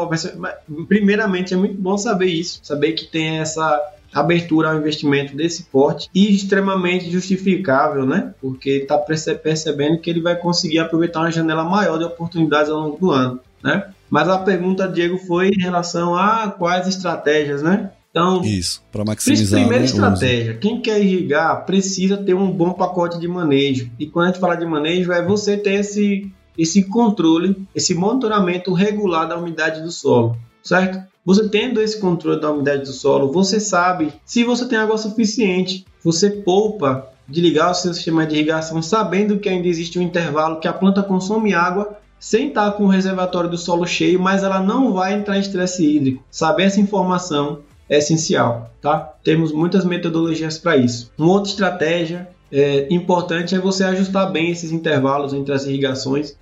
Primeiramente, é muito bom saber isso, saber que tem essa abertura ao investimento desse porte e extremamente justificável, né? Porque está percebendo que ele vai conseguir aproveitar uma janela maior de oportunidades ao longo do ano, né? Mas a pergunta, Diego, foi em relação a quais estratégias, né? Então, isso, para maximizar. Primeira né, estratégia: quem quer irrigar precisa ter um bom pacote de manejo. E quando a gente fala de manejo, é você ter esse, esse controle, esse monitoramento regular da umidade do solo, certo? Você tendo esse controle da umidade do solo, você sabe se você tem água suficiente. Você poupa de ligar o seu sistema de irrigação sabendo que ainda existe um intervalo que a planta consome água sem estar com o reservatório do solo cheio, mas ela não vai entrar em estresse hídrico. Saber essa informação é essencial, tá? Temos muitas metodologias para isso. Uma outra estratégia é, importante é você ajustar bem esses intervalos entre as irrigações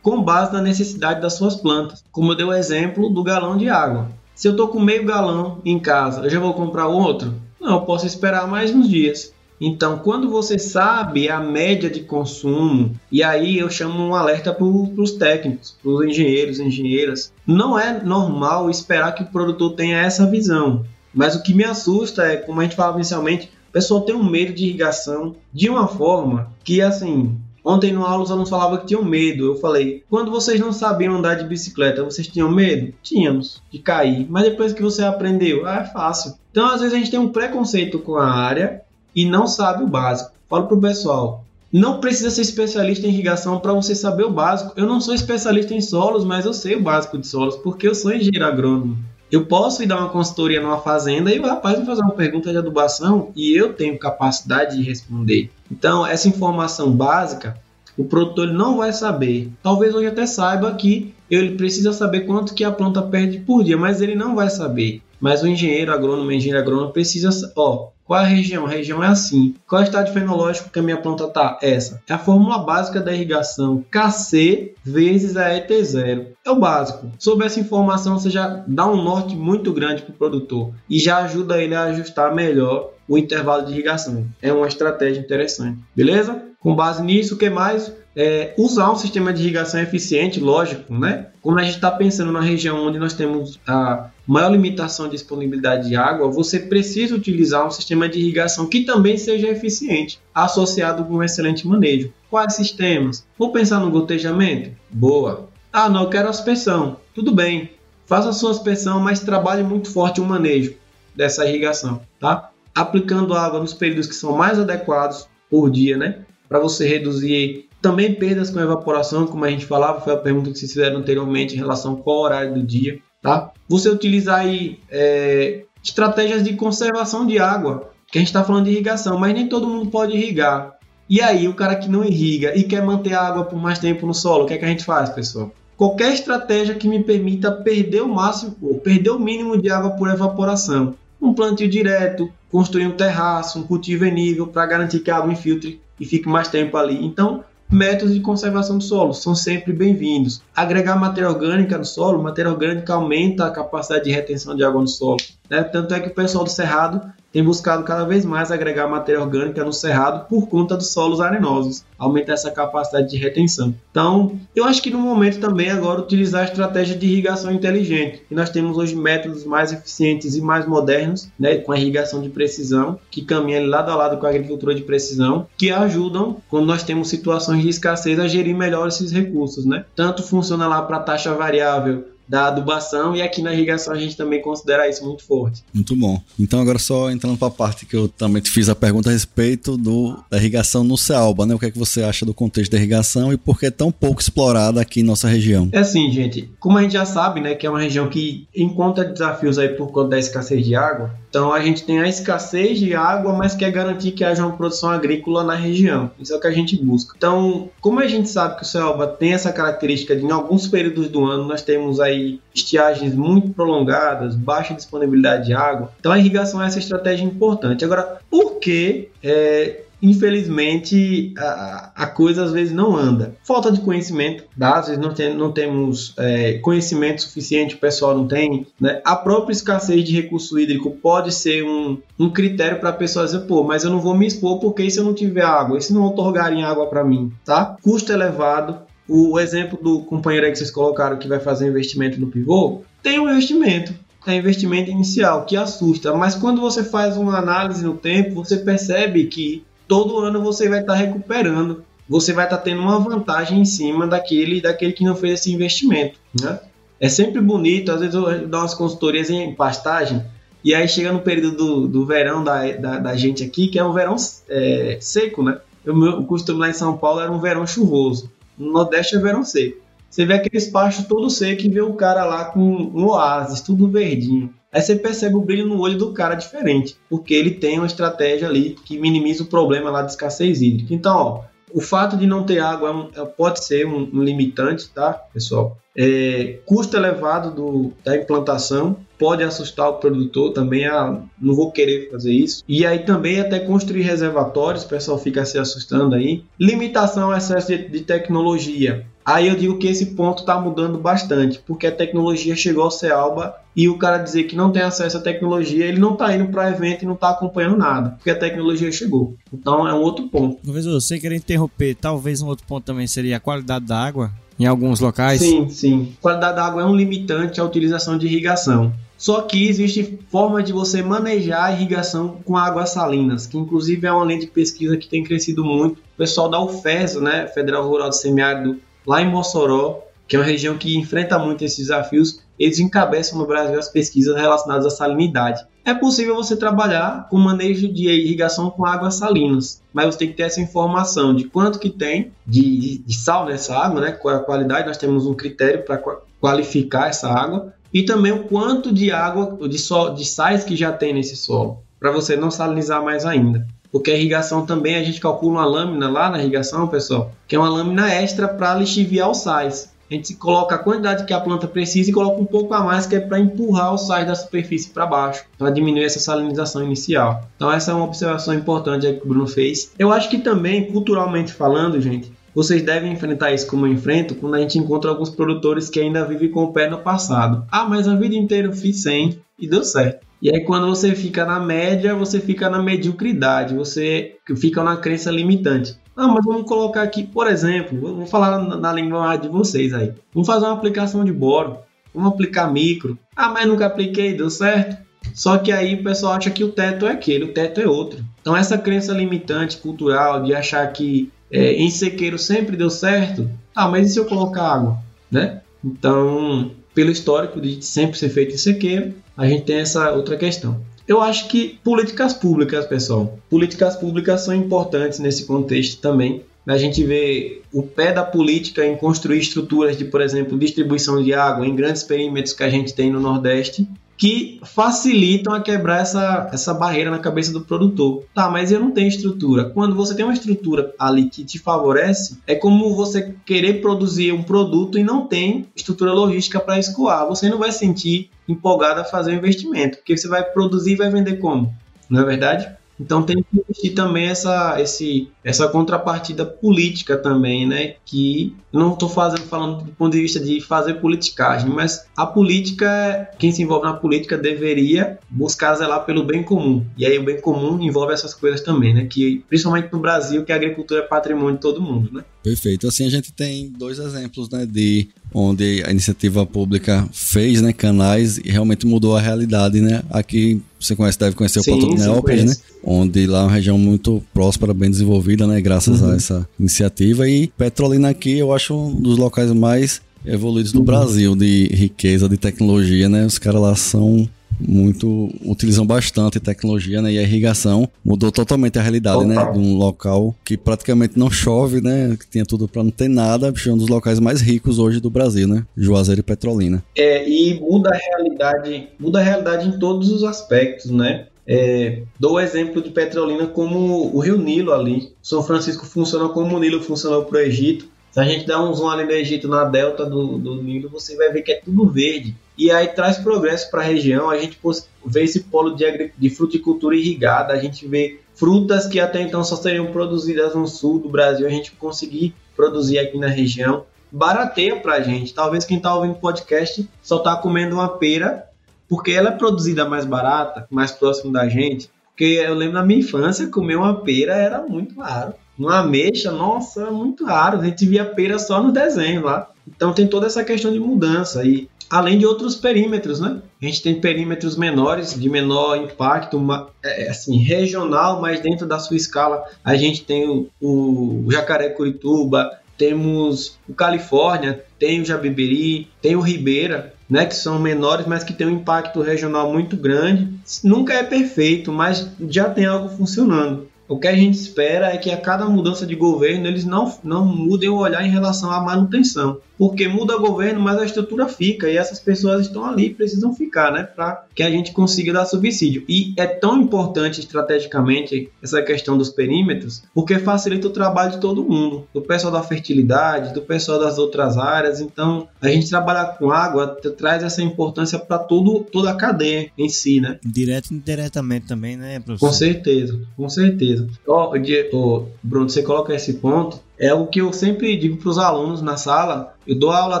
com base na necessidade das suas plantas. Como eu dei o exemplo do galão de água. Se eu estou com meio galão em casa, eu já vou comprar outro? Não, eu posso esperar mais uns dias. Então, quando você sabe a média de consumo, e aí eu chamo um alerta para os técnicos, para os engenheiros engenheiras, não é normal esperar que o produtor tenha essa visão. Mas o que me assusta é, como a gente falava inicialmente, o pessoal tem um medo de irrigação de uma forma que, assim, Ontem no aula os alunos falavam que tinham medo. Eu falei, quando vocês não sabiam andar de bicicleta, vocês tinham medo? Tínhamos, de cair. Mas depois que você aprendeu, ah, é fácil. Então, às vezes, a gente tem um preconceito com a área e não sabe o básico. Falo pro pessoal, não precisa ser especialista em irrigação para você saber o básico. Eu não sou especialista em solos, mas eu sei o básico de solos, porque eu sou engenheiro agrônomo. Eu posso ir dar uma consultoria numa fazenda e o rapaz me fazer uma pergunta de adubação e eu tenho capacidade de responder. Então, essa informação básica, o produtor não vai saber. Talvez hoje até saiba que ele precisa saber quanto que a planta perde por dia, mas ele não vai saber. Mas o engenheiro agrônomo, engenheiro agrônomo precisa, ó, qual é a região? A região é assim. Qual é o estado fenológico que a minha planta está? Essa. É a fórmula básica da irrigação. Kc vezes a ET0. É o básico. Sob essa informação, você já dá um norte muito grande para o produtor e já ajuda ele a ajustar melhor o intervalo de irrigação. É uma estratégia interessante. Beleza? Com base nisso, o que mais? É, usar um sistema de irrigação eficiente, lógico, né? Quando a gente está pensando na região onde nós temos a maior limitação de disponibilidade de água, você precisa utilizar um sistema de irrigação que também seja eficiente, associado com um excelente manejo. Quais sistemas? Vou pensar no gotejamento? Boa. Ah, não, eu quero aspersão. Tudo bem. Faça a sua aspersão, mas trabalhe muito forte o manejo dessa irrigação, tá? Aplicando água nos períodos que são mais adequados por dia, né? Para você reduzir também perdas com evaporação, como a gente falava, foi a pergunta que vocês fizeram anteriormente em relação ao horário do dia, tá? Você utilizar aí é, estratégias de conservação de água, que a gente está falando de irrigação, mas nem todo mundo pode irrigar. E aí, o cara que não irriga e quer manter a água por mais tempo no solo, o que é que a gente faz, pessoal? Qualquer estratégia que me permita perder o máximo, ou perder o mínimo de água por evaporação. Um plantio direto, construir um terraço, um cultivo em nível para garantir que a água infiltre e fique mais tempo ali. Então, métodos de conservação do solo são sempre bem-vindos. Agregar matéria orgânica no solo, matéria orgânica aumenta a capacidade de retenção de água no solo. Né? Tanto é que o pessoal do Cerrado tem buscado cada vez mais agregar matéria orgânica no cerrado por conta dos solos arenosos, aumentar essa capacidade de retenção. Então, eu acho que no momento também agora utilizar a estratégia de irrigação inteligente. E nós temos hoje métodos mais eficientes e mais modernos, né, com a irrigação de precisão, que caminha lado a lado com a agricultura de precisão, que ajudam quando nós temos situações de escassez a gerir melhor esses recursos, né? Tanto funciona lá para taxa variável da adubação e aqui na irrigação a gente também considera isso muito forte. Muito bom. Então agora só entrando para a parte que eu também te fiz a pergunta a respeito do, da irrigação no Cealba, né? O que é que você acha do contexto da irrigação e por que é tão pouco explorada aqui em nossa região? É assim, gente, como a gente já sabe, né, que é uma região que encontra desafios aí por conta da escassez de água, então a gente tem a escassez de água, mas quer garantir que haja uma produção agrícola na região. Isso é o que a gente busca. Então, como a gente sabe que o Cealba tem essa característica de em alguns períodos do ano nós temos aí estiagens muito prolongadas, baixa disponibilidade de água, então a irrigação é essa estratégia importante. Agora, por que é, infelizmente a, a, coisa às vezes não anda. Falta de conhecimento, tá? às vezes não, tem, não temos é, conhecimento suficiente, o pessoal não tem. Né? A própria escassez de recurso hídrico pode ser um, um critério para a pessoa dizer, pô, mas eu não vou me expor porque se eu não tiver água, e se não otorgarem água para mim, tá? Custo elevado. O, exemplo do companheiro aí que vocês colocaram que vai fazer investimento no pivô, tem um investimento, é investimento inicial que assusta, mas quando você faz uma análise no tempo, você percebe que todo ano você vai estar tá recuperando, você vai estar tá tendo uma vantagem em cima daquele, daquele que não fez esse investimento. Né? É sempre bonito, às vezes eu dou umas consultorias em pastagem, e aí chega no período do, do verão da, da, da, gente aqui, que é um verão é, seco, né? O meu costume lá em São Paulo era um verão chuvoso. No Nordeste é verão seco. Você vê aqueles pastos todo seco e vê o cara lá com um oásis, tudo verdinho. Aí você percebe o brilho no olho do cara diferente, porque ele tem uma estratégia ali que minimiza o problema lá de escassez hídrica. Então, ó, o fato de não ter água é um, é, pode ser um, um, limitante, tá, pessoal? É, custo elevado do, da implantação pode assustar o produtor também. Ah, não vou querer fazer isso. E aí também até construir reservatórios, o pessoal fica se assustando aí. Limitação ao excesso de, de tecnologia. Aí eu digo que esse ponto está mudando bastante, porque a tecnologia chegou ao Cealba e o cara dizer que não tem acesso à tecnologia, ele não está indo para evento e não está acompanhando nada, porque a tecnologia chegou. Então é um outro ponto. Professor, sem querer interromper, talvez um outro ponto também seria a qualidade da água em alguns locais? Sim, sim. A qualidade da água é um limitante à utilização de irrigação. Só que existe forma de você manejar a irrigação com águas salinas, que inclusive é uma linha de pesquisa que tem crescido muito. O pessoal da UFES, né, Federal Rural do Semiárido, lá em Mossoró, que é uma região que enfrenta muito esses desafios, eles encabeçam no Brasil as pesquisas relacionadas à salinidade. É possível você trabalhar com manejo de irrigação com águas salinas, mas você tem que ter essa informação de quanto que tem de, de sal nessa água, né? qual é a qualidade, nós temos um critério para qualificar essa água, e também o quanto de água, de, so, de sais que já tem nesse solo, para você não salinizar mais ainda porque a irrigação também a gente calcula uma lâmina lá na irrigação, pessoal, que é uma lâmina extra para lixiviar os sais. A gente coloca a quantidade que a planta precisa e coloca um pouco a mais que é para empurrar os sais da superfície para baixo, para diminuir essa salinização inicial. Então essa é uma observação importante que o Bruno fez. Eu acho que também, culturalmente falando, gente, vocês devem enfrentar isso como eu enfrento quando a gente encontra alguns produtores que ainda vivem com o pé no passado. Ah, mas a vida inteira eu fiz 100 e deu certo. E aí quando você fica na média, você fica na mediocridade, você fica na crença limitante. Ah, mas vamos colocar aqui, por exemplo, vamos falar na língua de vocês aí. Vamos fazer uma aplicação de boro, vamos aplicar micro. Ah, mas nunca apliquei, deu certo? Só que aí o pessoal acha que o teto é aquele, o teto é outro. Então essa crença limitante cultural de achar que é, em sequeiro sempre deu certo, ah, mas e se eu colocar água, né? Então, pelo histórico de sempre ser feito em sequeiro, a gente tem essa outra questão. Eu acho que políticas públicas, pessoal, políticas públicas são importantes nesse contexto também. A gente vê o pé da política em construir estruturas de, por exemplo, distribuição de água em grandes perímetros que a gente tem no Nordeste, que facilitam a quebrar essa, essa barreira na cabeça do produtor. Tá, mas eu não tenho estrutura. Quando você tem uma estrutura ali que te favorece, é como você querer produzir um produto e não tem estrutura logística para escoar. Você não vai sentir empolgado a fazer o investimento, porque você vai produzir e vai vender como? Não é verdade? Então tem que existir também essa, esse, essa contrapartida política também, né? Que não estou fazendo falando do ponto de vista de fazer politicagem, mas a política, quem se envolve na política deveria buscar zelar pelo bem comum. E aí o bem comum envolve essas coisas também, né? Que principalmente no Brasil, que a agricultura é patrimônio de todo mundo, né? Perfeito. Assim a gente tem dois exemplos, né, de onde a iniciativa pública fez, né, canais e realmente mudou a realidade, né? Aqui você conhece, deve conhecer sim, o Porto de Neópolis, né? Onde lá é uma região muito próspera, bem desenvolvida, né, graças uhum. a essa iniciativa e Petrolina aqui eu acho um dos locais mais evoluídos do uhum. Brasil de riqueza, de tecnologia, né? Os caras lá são muito utilizam bastante tecnologia, né? E a irrigação mudou totalmente a realidade, né? De um local que praticamente não chove, né? Que tinha tudo para não ter nada, é um dos locais mais ricos hoje do Brasil, né? Juazeiro e Petrolina. É, e muda a realidade, muda a realidade em todos os aspectos, né? É, dou o exemplo de Petrolina como o Rio Nilo ali. São Francisco funciona como o Nilo funcionou para o Egito. Se a gente dá um zoom ali no Egito, na delta do, do Nilo, você vai ver que é tudo verde. E aí traz progresso para a região. A gente vê esse polo de, de fruticultura irrigada, a gente vê frutas que até então só seriam produzidas no sul do Brasil, a gente conseguir produzir aqui na região. Barateia para a gente. Talvez quem está ouvindo o podcast só está comendo uma pera porque ela é produzida mais barata, mais próximo da gente. Porque eu lembro na minha infância, comer uma pera era muito raro. Uma ameixa, nossa, muito raro. A gente via pera só no desenho lá. Então tem toda essa questão de mudança. E além de outros perímetros, né? A gente tem perímetros menores, de menor impacto, é, é, assim, regional, mas dentro da sua escala. A gente tem o, o Jacaré Curituba, temos o Califórnia, tem o Jabiberi, tem o Ribeira, né, que são menores, mas que tem um impacto regional muito grande. Nunca é perfeito, mas já tem algo funcionando. O que a gente espera é que a cada mudança de governo eles não, não mudem o olhar em relação à manutenção porque muda o governo, mas a estrutura fica e essas pessoas estão ali, precisam ficar, né, para que a gente consiga dar subsídio. E é tão importante estrategicamente essa questão dos perímetros, porque facilita o trabalho de todo mundo, do pessoal da fertilidade, do pessoal das outras áreas. Então, a gente trabalhar com água traz essa importância para todo toda a cadeia em si, né? Direto e indiretamente também, né, professor? Com certeza, com certeza. Ó, oh, oh, Bruno, você coloca esse ponto, é o que eu sempre digo para os alunos na sala. Eu dou aula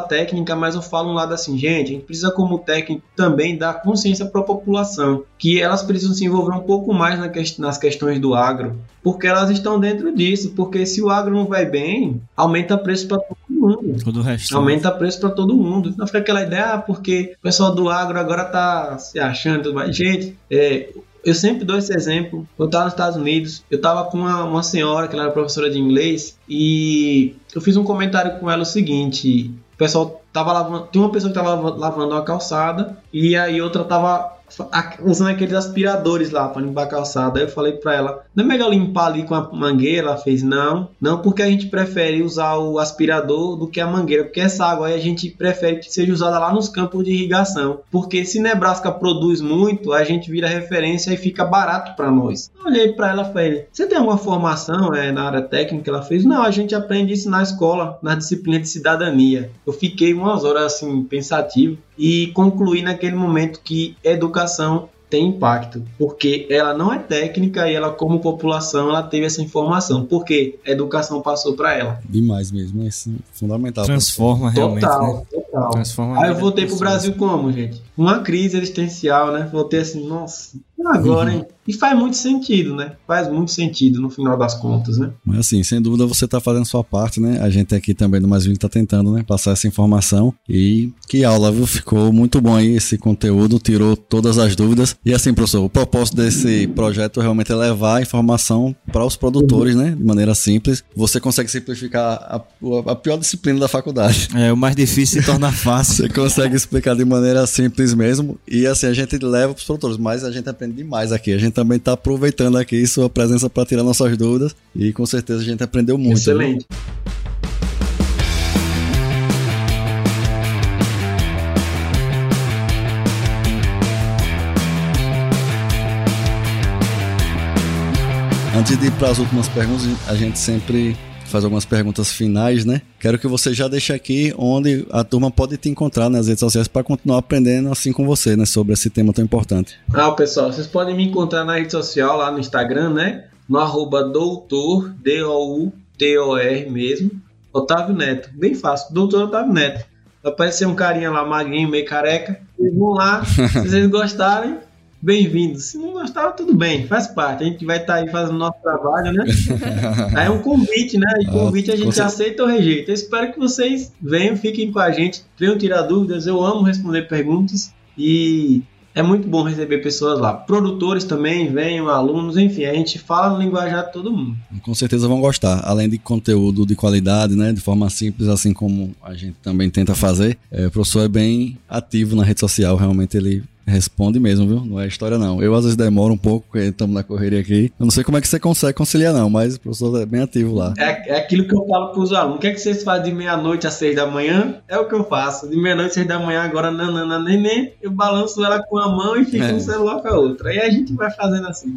técnica, mas eu falo um lado assim, gente, a gente precisa como técnico também dar consciência para a população, que elas precisam se envolver um pouco mais nas questões do agro, porque elas estão dentro disso, porque se o agro não vai bem, aumenta preço para todo mundo. Todo o resto. Aumenta preço para todo mundo. Não fica aquela ideia, ah, porque o pessoal do agro agora tá se achando, mas gente, é, eu sempre dou esse exemplo. Eu estava nos Estados Unidos, eu estava com uma, uma senhora que ela era professora de inglês e eu fiz um comentário com ela o seguinte: o pessoal tava lavando, tinha uma pessoa que estava lavando uma calçada e aí outra estava usando aqueles aspiradores lá para limpar a calçada. Aí eu falei para ela: não é melhor limpar ali com a mangueira? Ela fez: não, não, porque a gente prefere usar o aspirador do que a mangueira, porque essa água aí a gente prefere que seja usada lá nos campos de irrigação. Porque se Nebraska produz muito, a gente vira referência e fica barato para nós. Eu olhei para ela e falei: você tem alguma formação é, na área técnica? Ela fez: não, a gente aprende isso na escola, na disciplina de cidadania. Eu fiquei umas horas assim pensativo e concluí naquele momento que educação tem impacto, porque ela não é técnica e ela como população ela teve essa informação, porque a educação passou para ela. Demais mesmo, é fundamental. Transforma realmente. Total, né? Total. Aí eu voltei pro Brasil como, gente? Uma crise existencial, né? Voltei assim, nossa, agora, hein? E faz muito sentido, né? Faz muito sentido no final das contas, né? Mas assim, sem dúvida você está fazendo sua parte, né? A gente aqui também do Mais Vinho está tentando, né? Passar essa informação. E que aula, viu? Ficou muito bom aí esse conteúdo, tirou todas as dúvidas. E assim, professor, o propósito desse projeto realmente é levar a informação para os produtores, né? De maneira simples. Você consegue simplificar a, a pior disciplina da faculdade. É, o mais difícil se torna fácil. Você consegue explicar de maneira simples mesmo. E assim, a gente leva para os produtores, mas a gente aprende demais aqui. A gente também está aproveitando aqui sua presença para tirar nossas dúvidas e com certeza a gente aprendeu muito. Excelente. Antes de ir para as últimas perguntas, a gente sempre faz algumas perguntas finais, né? Quero que você já deixe aqui onde a turma pode te encontrar nas redes sociais para continuar aprendendo assim com você, né? Sobre esse tema tão importante. Ah, pessoal, vocês podem me encontrar na rede social, lá no Instagram, né? No arroba doutor, D-O-U-T-O-R mesmo, Otávio Neto. Bem fácil, doutor Otávio Neto. Vai aparecer um carinha lá, magrinho, meio careca. Vocês vão lá, se vocês gostarem, bem-vindos. Se não gostar, tudo bem, faz parte. A gente vai estar tá aí fazendo nosso trabalho, né? é um convite, né? E convite a gente aceita ou rejeita. Eu espero que vocês venham, fiquem com a gente, venham tirar dúvidas. Eu amo responder perguntas e é muito bom receber pessoas lá. Produtores também, venham, alunos, enfim, a gente fala no linguajar de todo mundo. Com certeza vão gostar. Além de conteúdo de qualidade, né? De forma simples, assim como a gente também tenta fazer. É, o professor é bem ativo na rede social, realmente ele Responde mesmo, viu? Não é história, não. Eu às vezes demoro um pouco, porque estamos na correria aqui. Eu não sei como é que você consegue conciliar, não, mas o professor é bem ativo lá. É, é aquilo que eu falo para os alunos. O que é que vocês fazem de meia-noite às seis da manhã? É o que eu faço. De meia-noite às seis da manhã, agora nanana, neném, eu balanço ela com a mão e fico é. um celular com a outra. Aí a gente vai fazendo assim.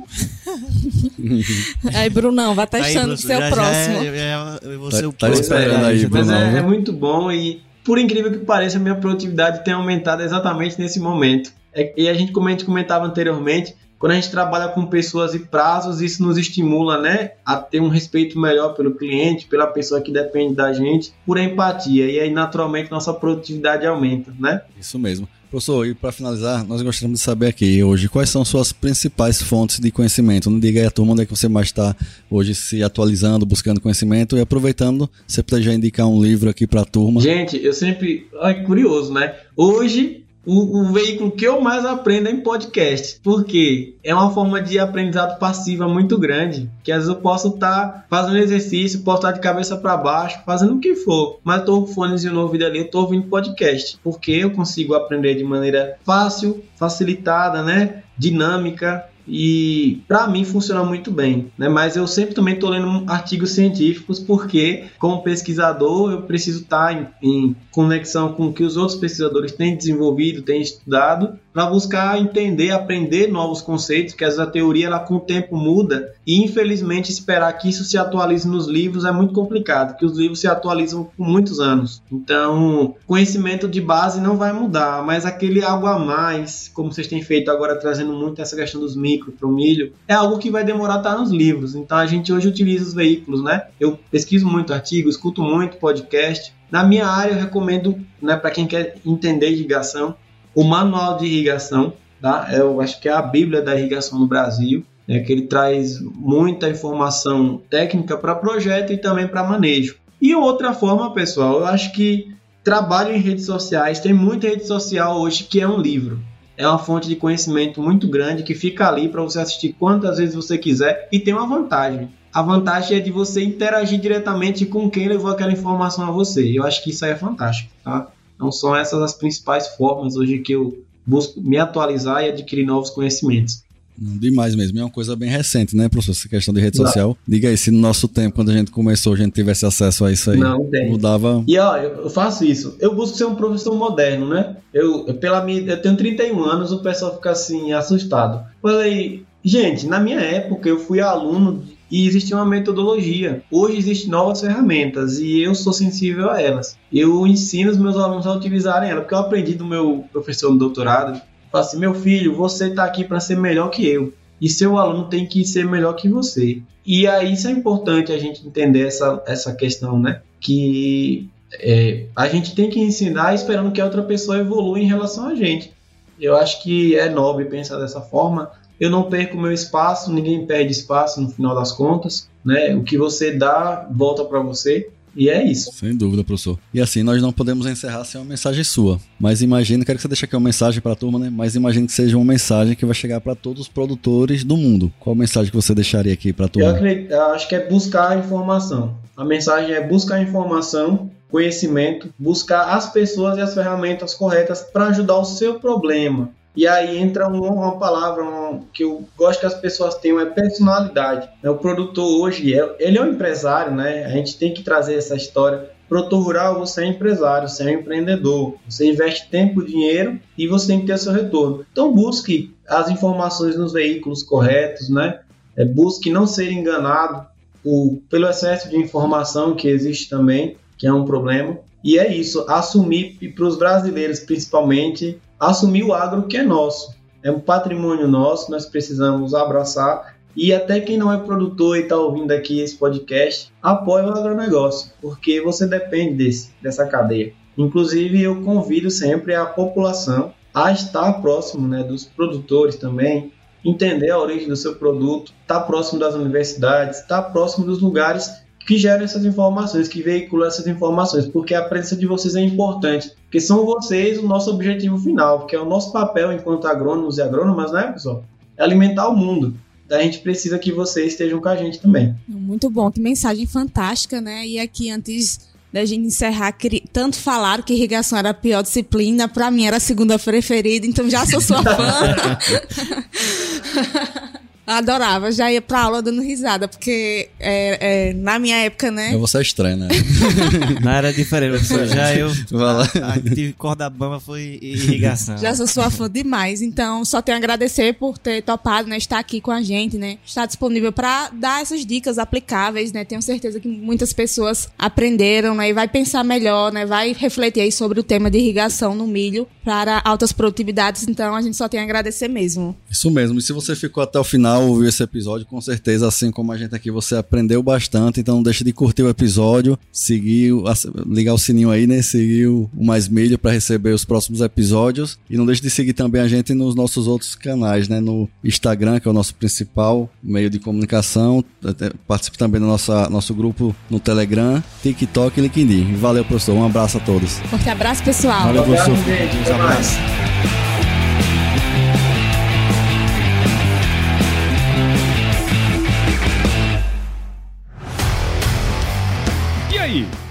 aí, Brunão, vai testando o seu já, próximo. Já, já, já, você tá, o tá esperando aí, Mas é, é muito bom e por incrível que pareça, minha produtividade tem aumentado exatamente nesse momento. É, e a gente, como a gente comentava anteriormente, quando a gente trabalha com pessoas e prazos, isso nos estimula, né, a ter um respeito melhor pelo cliente, pela pessoa que depende da gente, por empatia. E aí, naturalmente, nossa produtividade aumenta, né? Isso mesmo. Professor, e para finalizar, nós gostaríamos de saber aqui hoje quais são suas principais fontes de conhecimento. Não diga aí a turma onde é que você mais está hoje se atualizando, buscando conhecimento e aproveitando, você pode já indicar um livro aqui para a turma. Gente, eu sempre. Ai, curioso, né? Hoje o, o, veículo que eu mais aprendo é em podcast, porque é uma forma de aprendizado passiva muito grande, que às vezes eu posso estar tá fazendo exercício, posso estar tá de cabeça para baixo, fazendo o que for, mas estou com fones no ouvido ali, estou ouvindo podcast, porque eu consigo aprender de maneira fácil, facilitada, né, dinâmica, e para mim funciona muito bem, né? Mas eu sempre também estou lendo artigos científicos porque, como pesquisador, eu preciso estar tá em, em conexão com o que os outros pesquisadores têm desenvolvido, têm estudado para buscar entender, aprender novos conceitos, que a teoria ela com o tempo muda e infelizmente esperar que isso se atualize nos livros é muito complicado, que os livros se atualizam por muitos anos. Então, conhecimento de base não vai mudar, mas aquele algo a mais, como vocês têm feito agora trazendo muito essa questão dos micro para o milho, é algo que vai demorar estar nos livros. Então a gente hoje utiliza os veículos, né? Eu pesquiso muito artigo, escuto muito podcast. Na minha área eu recomendo, né, para quem quer entender irrigação, o manual de irrigação, tá? Eu acho que é a Bíblia da irrigação no Brasil, né, que ele traz muita informação técnica para projeto e também para manejo. E outra forma, pessoal, eu acho que trabalho em redes sociais, tem muita rede social hoje que é um livro. É uma fonte de conhecimento muito grande que fica ali para você assistir quantas vezes você quiser e tem uma vantagem. A vantagem é de você interagir diretamente com quem levou aquela informação a você. Eu acho que isso aí é fantástico, tá? Então são essas as principais formas hoje que eu busco me atualizar e adquirir novos conhecimentos. Demais mesmo, é uma coisa bem recente, né, professor? Essa questão de rede não. social. Diga aí, se no nosso tempo, quando a gente começou, a gente tivesse acesso a isso aí, não, tem. mudava. E ó, eu faço isso. Eu busco ser um professor moderno, né? Eu, pela minha, eu tenho 31 anos, o pessoal fica assim, assustado. Falei, gente, na minha época eu fui aluno e existia uma metodologia. Hoje existem novas ferramentas e eu sou sensível a elas. Eu ensino os meus alunos a utilizarem elas, porque eu aprendi do meu professor no doutorado. Falo assim, meu filho, você está aqui para ser melhor que eu. E seu aluno tem que ser melhor que você. E aí isso é importante a gente entender essa, essa questão, né? Que é, a gente tem que ensinar esperando que a outra pessoa evolua em relação a gente. Eu acho que é nobre pensar dessa forma. Eu não perco meu espaço, ninguém perde espaço no final das contas, né? O que você dá volta para você. E é isso. Sem dúvida, professor. E assim, nós não podemos encerrar sem uma mensagem sua. Mas imagine, quero que você deixe aqui uma mensagem para a turma, né? Mas imagine que seja uma mensagem que vai chegar para todos os produtores do mundo. Qual mensagem que você deixaria aqui para a turma? Eu, acredito, eu acho que é buscar informação. A mensagem é buscar informação, conhecimento, buscar as pessoas e as ferramentas corretas para ajudar o seu problema. E aí entra uma, uma palavra uma, que eu gosto que as pessoas tenham, é personalidade. É, o produtor hoje, é, ele é um empresário, né? A gente tem que trazer essa história. Produtor rural, você é empresário, você é um empreendedor. Você investe tempo, dinheiro e você tem que ter seu retorno. Então busque as informações nos veículos corretos, né? É, busque não ser enganado por, pelo excesso de informação que existe também, que é um problema. E é isso, assumir para os brasileiros principalmente assumir o agro que é nosso. É um patrimônio nosso, nós precisamos abraçar. E até quem não é produtor e está ouvindo aqui esse podcast, apoie o agronegócio, porque você depende desse, dessa cadeia. Inclusive, eu convido sempre a população a estar próximo né, dos produtores também, entender a origem do seu produto, estar tá próximo das universidades, estar tá próximo dos lugares que geram essas informações, que veiculam essas informações, porque a presença de vocês é importante, porque são vocês o nosso objetivo final, porque é o nosso papel enquanto agrônomos e agrônomas, né, pessoal? É alimentar o mundo. Então a gente precisa que vocês estejam com a gente também. Muito bom, que mensagem fantástica, né? E aqui antes da gente encerrar, tanto falaram que irrigação era a pior disciplina, para mim era a segunda preferida, então já sou sua fã. Adorava, já ia pra aula dando risada, porque é, é, na minha época, né? Você é estranho, né? Não era diferente, já eu. A, a, tive corda bamba foi irrigação. Já sou sua fã demais, então só tenho a agradecer por ter topado, né? Estar aqui com a gente, né? Estar disponível para dar essas dicas aplicáveis, né? Tenho certeza que muitas pessoas aprenderam, né? E vai pensar melhor, né? Vai refletir aí sobre o tema de irrigação no milho para altas produtividades, então a gente só tem a agradecer mesmo. Isso mesmo, e se você ficou até o final ouviu esse episódio, com certeza, assim como a gente aqui, você aprendeu bastante. Então não deixe de curtir o episódio, seguir, ligar o sininho aí, né? Seguir o Mais Milho para receber os próximos episódios. E não deixe de seguir também a gente nos nossos outros canais, né? No Instagram, que é o nosso principal meio de comunicação. Participe também do nosso, nosso grupo no Telegram, TikTok e LinkedIn. Valeu, professor. Um abraço a todos. Forte abraço, pessoal. Valeu, professor. Um abraço.